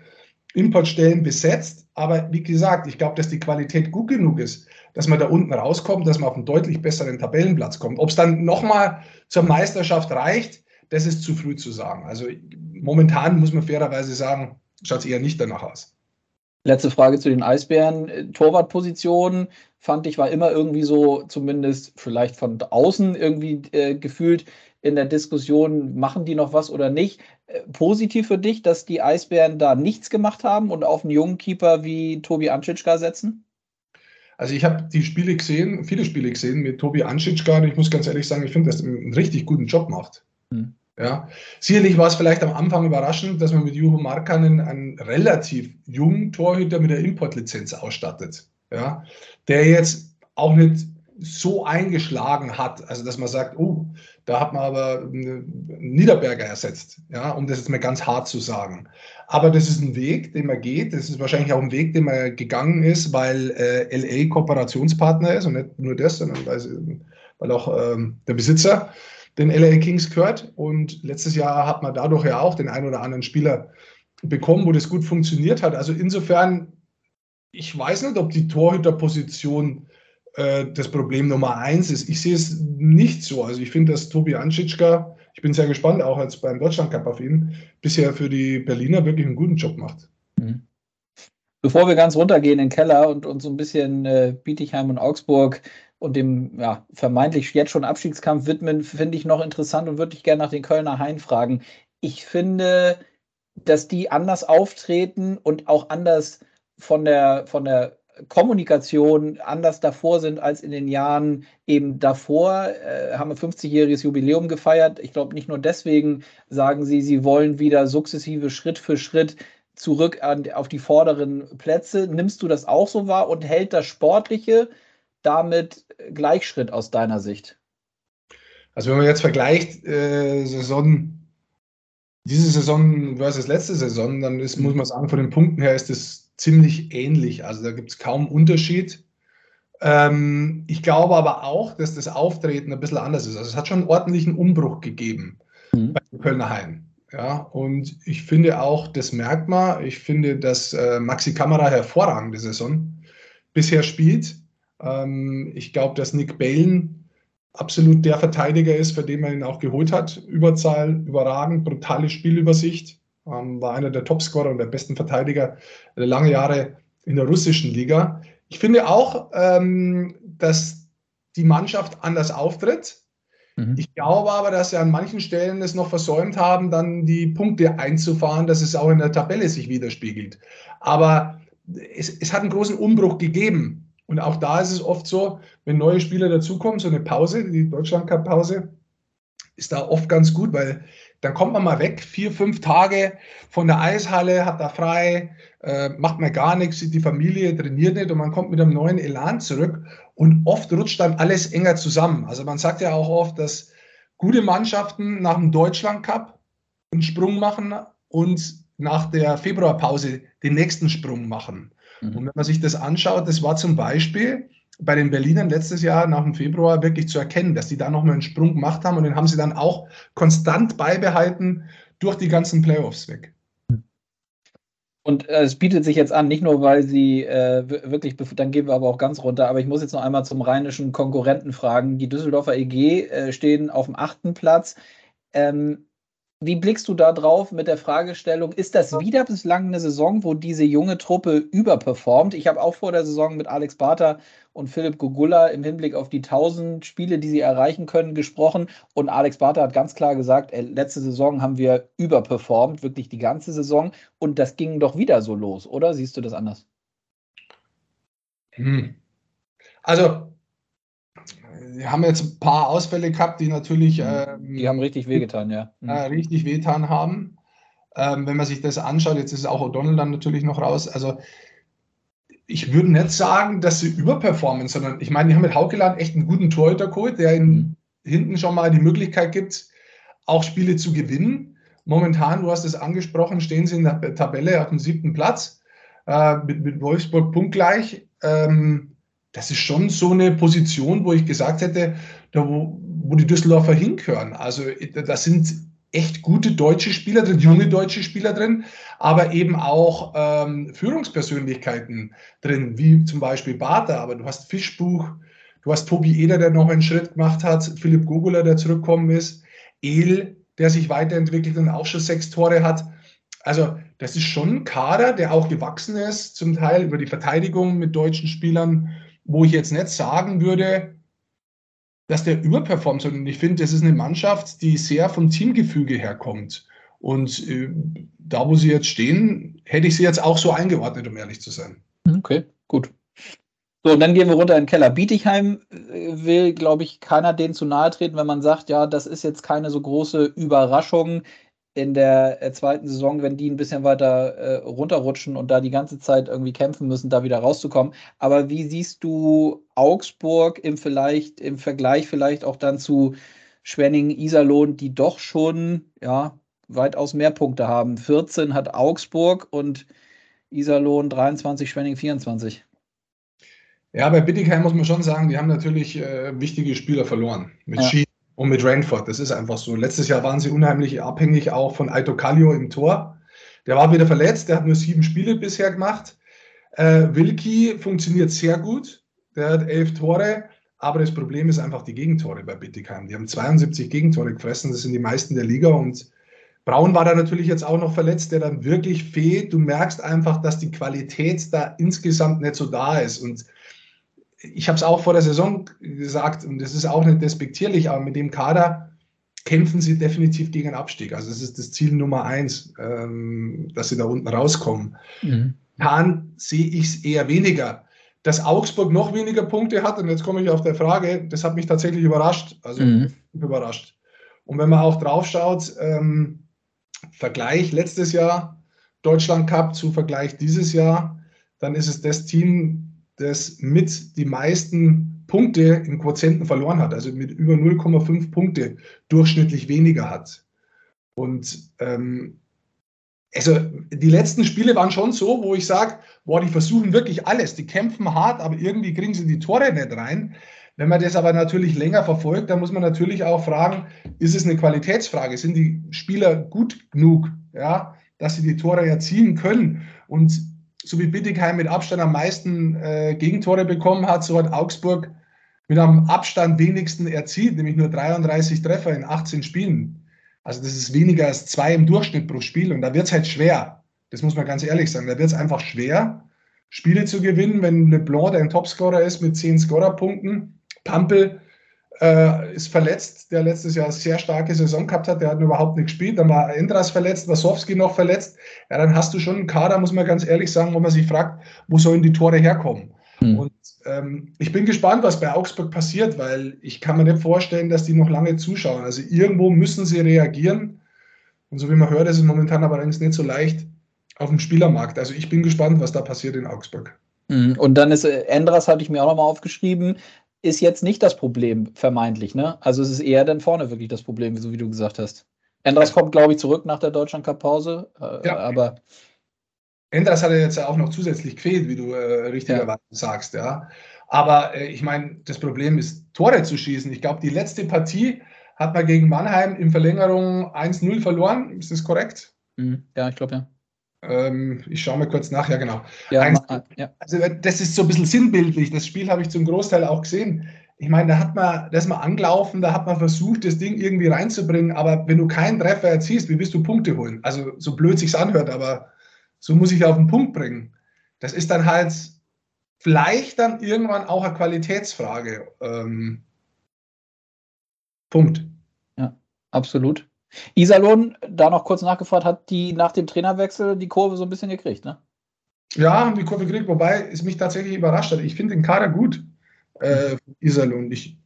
Importstellen besetzt. Aber wie gesagt, ich glaube, dass die Qualität gut genug ist, dass man da unten rauskommt, dass man auf einen deutlich besseren Tabellenplatz kommt. Ob es dann nochmal zur Meisterschaft reicht, das ist zu früh zu sagen. Also momentan muss man fairerweise sagen, schaut es eher nicht danach aus. Letzte Frage zu den Eisbären. Torwartpositionen fand ich, war immer irgendwie so, zumindest vielleicht von außen irgendwie äh, gefühlt in der Diskussion, machen die noch was oder nicht. Äh, positiv für dich, dass die Eisbären da nichts gemacht haben und auf einen jungen Keeper wie Tobi Anschitschka setzen? Also ich habe die Spiele gesehen, viele Spiele gesehen mit Tobi Anschitschka und ich muss ganz ehrlich sagen, ich finde, dass er einen richtig guten Job macht. Hm. Ja, sicherlich war es vielleicht am Anfang überraschend, dass man mit Juho Markkanen einen relativ jungen Torhüter mit der Importlizenz ausstattet. Ja, der jetzt auch nicht so eingeschlagen hat, also dass man sagt, oh, da hat man aber Niederberger ersetzt, ja, um das jetzt mal ganz hart zu sagen. Aber das ist ein Weg, den man geht. Das ist wahrscheinlich auch ein Weg, den man gegangen ist, weil äh, LA Kooperationspartner ist und nicht nur das, sondern weil, weil auch ähm, der Besitzer den LA Kings gehört. Und letztes Jahr hat man dadurch ja auch den einen oder anderen Spieler bekommen, wo das gut funktioniert hat. Also insofern, ich weiß nicht, ob die Torhüterposition äh, das Problem Nummer eins ist. Ich sehe es nicht so. Also ich finde, dass Tobi Anschitschka, ich bin sehr gespannt, auch jetzt beim Deutschland Cup auf ihn, bisher für die Berliner wirklich einen guten Job macht. Mhm. Bevor wir ganz runtergehen in den Keller und uns so ein bisschen äh, Bietigheim und Augsburg und dem ja, vermeintlich jetzt schon Abstiegskampf widmen, finde ich noch interessant und würde ich gerne nach den Kölner Hain fragen. Ich finde, dass die anders auftreten und auch anders von der, von der Kommunikation anders davor sind als in den Jahren eben davor. Äh, haben wir 50-jähriges Jubiläum gefeiert. Ich glaube, nicht nur deswegen sagen sie, sie wollen wieder sukzessive Schritt für Schritt zurück an, auf die vorderen Plätze. Nimmst du das auch so wahr und hält das Sportliche damit Gleichschritt aus deiner Sicht? Also wenn man jetzt vergleicht, äh, Saison, diese Saison versus letzte Saison, dann ist, muss man sagen, von den Punkten her ist es ziemlich ähnlich. Also da gibt es kaum Unterschied. Ähm, ich glaube aber auch, dass das Auftreten ein bisschen anders ist. Also es hat schon einen ordentlichen Umbruch gegeben mhm. bei Kölner Hain. Ja, und ich finde auch, das merkt man. Ich finde, dass äh, Maxi Kamera hervorragende Saison bisher spielt. Ähm, ich glaube, dass Nick Balen absolut der Verteidiger ist, für den man ihn auch geholt hat. Überzahl, überragend, brutale Spielübersicht. Ähm, war einer der Topscorer und der besten Verteidiger lange Jahre in der russischen Liga. Ich finde auch, ähm, dass die Mannschaft anders auftritt. Mhm. Ich glaube aber, dass sie an manchen Stellen es noch versäumt haben, dann die Punkte einzufahren, dass es auch in der Tabelle sich widerspiegelt. Aber es, es hat einen großen Umbruch gegeben. Und auch da ist es oft so, wenn neue Spieler dazukommen, so eine Pause, die Deutschland Cup Pause, ist da oft ganz gut, weil dann kommt man mal weg, vier, fünf Tage von der Eishalle, hat da frei, äh, macht man gar nichts, sieht die Familie, trainiert nicht und man kommt mit einem neuen Elan zurück und oft rutscht dann alles enger zusammen. Also man sagt ja auch oft, dass gute Mannschaften nach dem Deutschland Cup einen Sprung machen und nach der Februarpause den nächsten Sprung machen. Mhm. Und wenn man sich das anschaut, das war zum Beispiel bei den Berlinern letztes Jahr nach dem Februar wirklich zu erkennen, dass die da nochmal einen Sprung gemacht haben und den haben sie dann auch konstant beibehalten durch die ganzen Playoffs weg. Und äh, es bietet sich jetzt an, nicht nur, weil sie äh, wirklich, dann gehen wir aber auch ganz runter, aber ich muss jetzt noch einmal zum rheinischen Konkurrenten fragen. Die Düsseldorfer EG äh, stehen auf dem achten Platz. Ähm, wie blickst du da drauf mit der Fragestellung, ist das wieder bislang eine Saison, wo diese junge Truppe überperformt? Ich habe auch vor der Saison mit Alex Barter und Philipp Gugula im Hinblick auf die 1000 Spiele, die sie erreichen können, gesprochen. Und Alex Barter hat ganz klar gesagt, ey, letzte Saison haben wir überperformt, wirklich die ganze Saison. Und das ging doch wieder so los, oder? Siehst du das anders? Hm. Also, wir haben jetzt ein paar Ausfälle gehabt, die natürlich. Ähm, die haben richtig wehgetan, ja. Mhm. Äh, richtig wehgetan haben. Ähm, wenn man sich das anschaut, jetzt ist auch O'Donnell dann natürlich noch raus. Also, ich würde nicht sagen, dass sie überperformen, sondern ich meine, die haben mit Haukeland echt einen guten Torhüter geholt, der ihnen mhm. hinten schon mal die Möglichkeit gibt, auch Spiele zu gewinnen. Momentan, du hast es angesprochen, stehen sie in der Tabelle auf dem siebten Platz äh, mit, mit Wolfsburg punktgleich. Ähm, das ist schon so eine Position, wo ich gesagt hätte, da wo, wo die Düsseldorfer hingehören. Also da sind echt gute deutsche Spieler drin, junge deutsche Spieler drin, aber eben auch ähm, Führungspersönlichkeiten drin, wie zum Beispiel Bartha, aber du hast Fischbuch, du hast Tobi Eder, der noch einen Schritt gemacht hat, Philipp Gogula, der zurückgekommen ist, El, der sich weiterentwickelt und auch schon sechs Tore hat. Also das ist schon ein Kader, der auch gewachsen ist, zum Teil über die Verteidigung mit deutschen Spielern wo ich jetzt nicht sagen würde, dass der überperformt, sondern ich finde, das ist eine Mannschaft, die sehr vom Teamgefüge herkommt. Und äh, da, wo sie jetzt stehen, hätte ich sie jetzt auch so eingeordnet, um ehrlich zu sein. Okay, gut. So, und dann gehen wir runter in den Keller. Bietigheim will, glaube ich, keiner denen zu nahe treten, wenn man sagt, ja, das ist jetzt keine so große Überraschung in der äh, zweiten Saison, wenn die ein bisschen weiter äh, runterrutschen und da die ganze Zeit irgendwie kämpfen müssen, da wieder rauszukommen. Aber wie siehst du Augsburg im vielleicht, im Vergleich vielleicht auch dann zu Schwenning, Iserlohn, die doch schon ja, weitaus mehr Punkte haben? 14 hat Augsburg und Iserlohn 23, Schwenning 24. Ja, bei Bittigheim muss man schon sagen, die haben natürlich äh, wichtige Spieler verloren. Mit ja und mit Rainford. Das ist einfach so. Letztes Jahr waren sie unheimlich abhängig auch von Aito Kallio im Tor. Der war wieder verletzt, der hat nur sieben Spiele bisher gemacht. Äh, Wilki funktioniert sehr gut. Der hat elf Tore, aber das Problem ist einfach die Gegentore bei Bittigheim. Die haben 72 Gegentore gefressen, das sind die meisten der Liga und Braun war da natürlich jetzt auch noch verletzt, der dann wirklich fehlt. Du merkst einfach, dass die Qualität da insgesamt nicht so da ist. Und ich habe es auch vor der Saison gesagt, und das ist auch nicht despektierlich, aber mit dem Kader kämpfen sie definitiv gegen einen Abstieg. Also das ist das Ziel Nummer eins, ähm, dass sie da unten rauskommen. Mhm. Hahn sehe ich es eher weniger. Dass Augsburg noch weniger Punkte hat, und jetzt komme ich auf der Frage, das hat mich tatsächlich überrascht. Also mhm. überrascht. Und wenn man auch drauf schaut, ähm, Vergleich letztes Jahr, Deutschland Cup zu Vergleich dieses Jahr, dann ist es das Team, das mit die meisten Punkte im Quotienten verloren hat, also mit über 0,5 Punkte durchschnittlich weniger hat. Und ähm, also die letzten Spiele waren schon so, wo ich sage, boah, die versuchen wirklich alles, die kämpfen hart, aber irgendwie kriegen sie die Tore nicht rein. Wenn man das aber natürlich länger verfolgt, dann muss man natürlich auch fragen, ist es eine Qualitätsfrage? Sind die Spieler gut genug, ja, dass sie die Tore erzielen können? Und so wie Bittigheim mit Abstand am meisten äh, Gegentore bekommen hat, so hat Augsburg mit am Abstand wenigsten erzielt, nämlich nur 33 Treffer in 18 Spielen. Also das ist weniger als zwei im Durchschnitt pro Spiel und da wird es halt schwer. Das muss man ganz ehrlich sagen. Da wird es einfach schwer, Spiele zu gewinnen, wenn LeBlanc, der ein Topscorer ist mit 10 Scorerpunkten, Pampel äh, ist verletzt, der letztes Jahr eine sehr starke Saison gehabt hat, der hat überhaupt nicht gespielt. Dann war Endras verletzt, Wasowski noch verletzt. Ja, dann hast du schon einen Kader, muss man ganz ehrlich sagen, wo man sich fragt, wo sollen die Tore herkommen? Mhm. Und ähm, ich bin gespannt, was bei Augsburg passiert, weil ich kann mir nicht vorstellen, dass die noch lange zuschauen. Also irgendwo müssen sie reagieren. Und so wie man hört, ist es momentan aber allerdings nicht so leicht auf dem Spielermarkt. Also ich bin gespannt, was da passiert in Augsburg. Hm. Und dann ist äh, Endras, hatte ich mir auch nochmal aufgeschrieben, ist jetzt nicht das Problem, vermeintlich. Ne? Also es ist eher dann vorne wirklich das Problem, so wie du gesagt hast. Endras kommt, glaube ich, zurück nach der Deutschland Cup Pause. Äh, ja. Aber Endras hat ja jetzt auch noch zusätzlich gefehlt, wie du äh, richtigerweise ja. sagst. Ja. Aber äh, ich meine, das Problem ist, Tore zu schießen. Ich glaube, die letzte Partie hat man gegen Mannheim in Verlängerung 1-0 verloren. Ist das korrekt? Mhm. Ja, ich glaube ja. Ähm, ich schaue mal kurz nach, ja genau. Ja, Eins, ja. Also das ist so ein bisschen sinnbildlich. Das Spiel habe ich zum Großteil auch gesehen. Ich meine, da hat man, da ist man angelaufen, da hat man versucht, das Ding irgendwie reinzubringen, aber wenn du keinen Treffer erzielst, wie willst du Punkte holen? Also so blöd sich's anhört, aber so muss ich auf den Punkt bringen. Das ist dann halt vielleicht dann irgendwann auch eine Qualitätsfrage. Ähm, Punkt. Ja, absolut. Iserlohn, da noch kurz nachgefragt, hat die nach dem Trainerwechsel die Kurve so ein bisschen gekriegt, ne? Ja, haben die Kurve gekriegt, wobei es mich tatsächlich überrascht hat. Ich finde den Kader gut, äh, Iserlohn. Ich,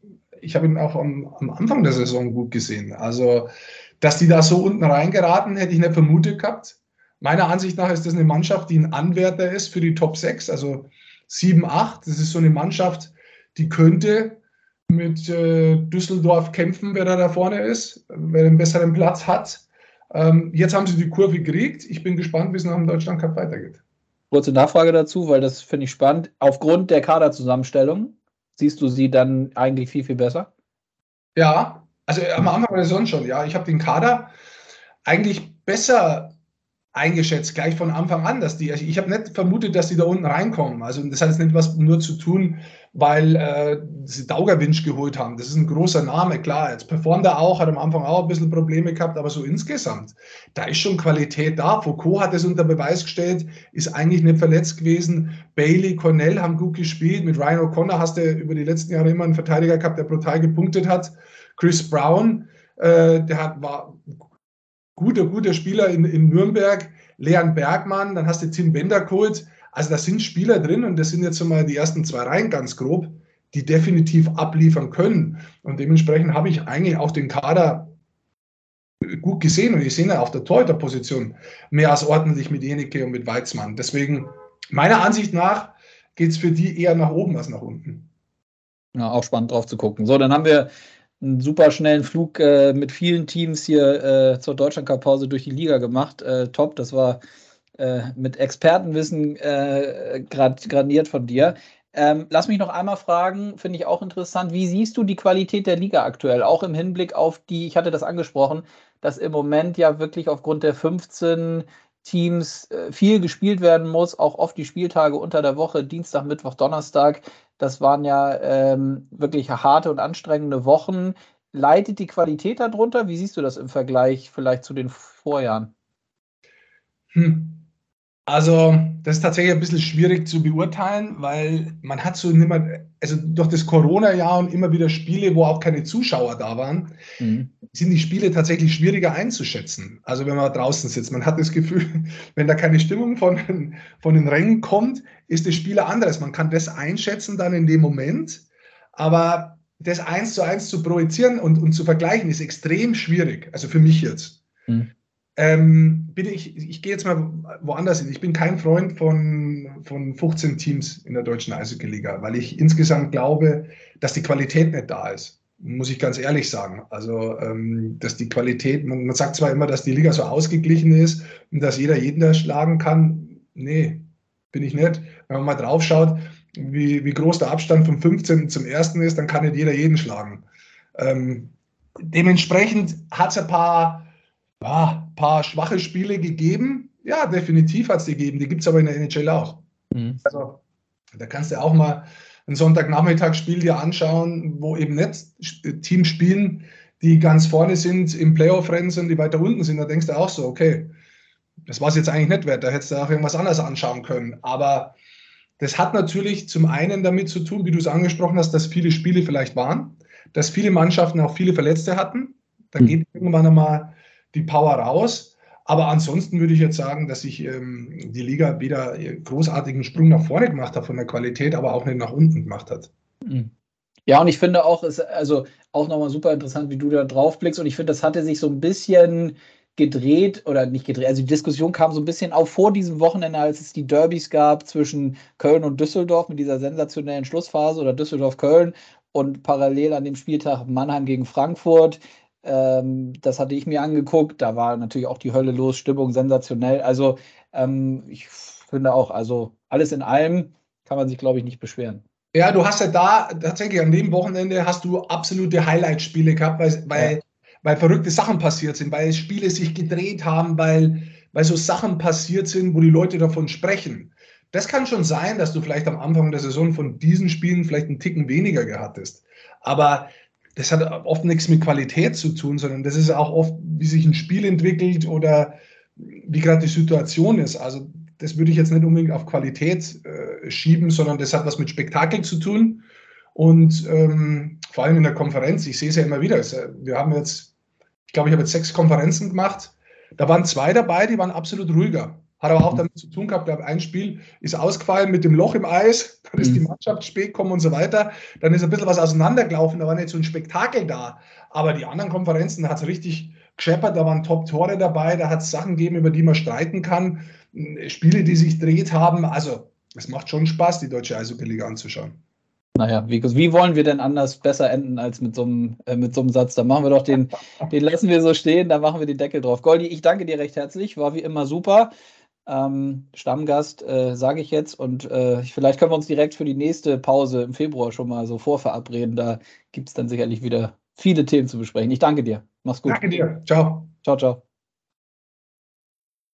ich habe ihn auch am, am, Anfang der Saison gut gesehen. Also, dass die da so unten reingeraten, hätte ich nicht vermutet gehabt. Meiner Ansicht nach ist das eine Mannschaft, die ein Anwärter ist für die Top 6, also 7, 8. Das ist so eine Mannschaft, die könnte mit äh, Düsseldorf kämpfen, wer da, da vorne ist, wer den besseren Platz hat. Ähm, jetzt haben sie die Kurve gekriegt. Ich bin gespannt, wie es nach dem Deutschland Cup weitergeht. Kurze Nachfrage dazu, weil das finde ich spannend. Aufgrund der Kaderzusammenstellung siehst du sie dann eigentlich viel, viel besser? Ja, also am Anfang der Saison schon, ja. Ich habe den Kader eigentlich besser eingeschätzt, gleich von Anfang an, dass die, also ich habe nicht vermutet, dass die da unten reinkommen. Also das hat jetzt nicht was nur zu tun, weil äh, sie Daugerwinsch geholt haben. Das ist ein großer Name, klar. Jetzt performt er auch, hat am Anfang auch ein bisschen Probleme gehabt, aber so insgesamt, da ist schon Qualität da. Foucault hat es unter Beweis gestellt, ist eigentlich nicht verletzt gewesen. Bailey, Cornell haben gut gespielt. Mit Ryan O'Connor hast du über die letzten Jahre immer einen Verteidiger gehabt, der brutal gepunktet hat. Chris Brown, äh, der hat, war guter, guter Spieler in, in Nürnberg, Leon Bergmann, dann hast du Tim Bender geholt. Also da sind Spieler drin und das sind jetzt mal die ersten zwei Reihen ganz grob, die definitiv abliefern können. Und dementsprechend habe ich eigentlich auch den Kader gut gesehen und ich sehe ja auf der Torhüterposition mehr als ordentlich mit Jenike und mit Weizmann. Deswegen, meiner Ansicht nach, geht es für die eher nach oben als nach unten. Ja, auch spannend drauf zu gucken. So, dann haben wir einen super schnellen Flug äh, mit vielen Teams hier äh, zur Deutschlandcup-Pause durch die Liga gemacht. Äh, top, das war äh, mit Expertenwissen äh, grad, gradiert von dir. Ähm, lass mich noch einmal fragen, finde ich auch interessant, wie siehst du die Qualität der Liga aktuell, auch im Hinblick auf die, ich hatte das angesprochen, dass im Moment ja wirklich aufgrund der 15 Teams äh, viel gespielt werden muss, auch oft die Spieltage unter der Woche, Dienstag, Mittwoch, Donnerstag. Das waren ja ähm, wirklich harte und anstrengende Wochen. Leidet die Qualität darunter? Wie siehst du das im Vergleich vielleicht zu den Vorjahren? Hm. Also, das ist tatsächlich ein bisschen schwierig zu beurteilen, weil man hat so nimmer, also durch das Corona-Jahr und immer wieder Spiele, wo auch keine Zuschauer da waren, mhm. sind die Spiele tatsächlich schwieriger einzuschätzen. Also, wenn man draußen sitzt, man hat das Gefühl, <laughs> wenn da keine Stimmung von, von den Rängen kommt, ist das Spiel anderes. Man kann das einschätzen dann in dem Moment, aber das eins zu eins zu projizieren und, und zu vergleichen, ist extrem schwierig. Also für mich jetzt. Mhm ähm, bin ich, ich gehe jetzt mal woanders hin. Ich bin kein Freund von, von 15 Teams in der deutschen Eishockey-Liga, weil ich insgesamt glaube, dass die Qualität nicht da ist. Muss ich ganz ehrlich sagen. Also, ähm, dass die Qualität, man, man, sagt zwar immer, dass die Liga so ausgeglichen ist und dass jeder jeden da schlagen kann. Nee, bin ich nicht. Wenn man mal drauf schaut, wie, wie groß der Abstand vom 15. zum 1. ist, dann kann nicht jeder jeden schlagen. Ähm, dementsprechend hat es ein paar ja, paar schwache Spiele gegeben. Ja, definitiv hat es die gegeben. Die gibt es aber in der NHL auch. Mhm. Also, da kannst du auch mal ein Sonntagnachmittagsspiel dir anschauen, wo eben nicht Teams spielen, die ganz vorne sind im Playoff-Rennen sind, die weiter unten sind. Da denkst du auch so, okay, das war es jetzt eigentlich nicht wert. Da hättest du auch irgendwas anderes anschauen können. Aber das hat natürlich zum einen damit zu tun, wie du es angesprochen hast, dass viele Spiele vielleicht waren, dass viele Mannschaften auch viele Verletzte hatten. Da mhm. geht irgendwann einmal die Power raus. Aber ansonsten würde ich jetzt sagen, dass sich ähm, die Liga weder großartigen Sprung nach vorne gemacht hat von der Qualität, aber auch nicht nach unten gemacht hat. Mhm. Ja, und ich finde auch, ist also auch nochmal super interessant, wie du da drauf blickst. Und ich finde, das hatte sich so ein bisschen gedreht oder nicht gedreht. Also die Diskussion kam so ein bisschen auf vor diesem Wochenende, als es die Derbys gab zwischen Köln und Düsseldorf mit dieser sensationellen Schlussphase oder Düsseldorf-Köln und parallel an dem Spieltag Mannheim gegen Frankfurt. Ähm, das hatte ich mir angeguckt. Da war natürlich auch die Hölle los, Stimmung sensationell. Also ähm, ich finde auch, also alles in allem kann man sich, glaube ich, nicht beschweren. Ja, du hast ja da tatsächlich an dem Wochenende hast du absolute Highlight-Spiele gehabt, weil, weil, ja. weil verrückte Sachen passiert sind, weil Spiele sich gedreht haben, weil weil so Sachen passiert sind, wo die Leute davon sprechen. Das kann schon sein, dass du vielleicht am Anfang der Saison von diesen Spielen vielleicht einen Ticken weniger gehattest. Aber das hat oft nichts mit Qualität zu tun, sondern das ist auch oft, wie sich ein Spiel entwickelt oder wie gerade die Situation ist. Also das würde ich jetzt nicht unbedingt auf Qualität äh, schieben, sondern das hat was mit Spektakel zu tun. Und ähm, vor allem in der Konferenz, ich sehe es ja immer wieder. Wir haben jetzt, ich glaube, ich habe jetzt sechs Konferenzen gemacht. Da waren zwei dabei, die waren absolut ruhiger. Hat aber auch damit zu tun gehabt, glaube ein Spiel ist ausgefallen mit dem Loch im Eis, <laughs> dann ist die mhm. Mannschaft spät gekommen und so weiter. Dann ist ein bisschen was auseinandergelaufen, da war nicht so ein Spektakel da. Aber die anderen Konferenzen hat es richtig gescheppert, da waren Top-Tore dabei, da hat es Sachen gegeben, über die man streiten kann. Spiele, die sich dreht haben. Also, es macht schon Spaß, die deutsche Eishockey-Liga anzuschauen. Naja, wie, wie, wollen wir denn anders besser enden als mit so einem, äh, mit so einem Satz? Da machen wir doch den, <laughs> den lassen wir so stehen, da machen wir den Deckel drauf. Goldi, ich danke dir recht herzlich, war wie immer super. Ähm, Stammgast, äh, sage ich jetzt. Und äh, vielleicht können wir uns direkt für die nächste Pause im Februar schon mal so vorverabreden. Da gibt es dann sicherlich wieder viele Themen zu besprechen. Ich danke dir. Mach's gut. Danke dir. Ciao. Ciao, ciao.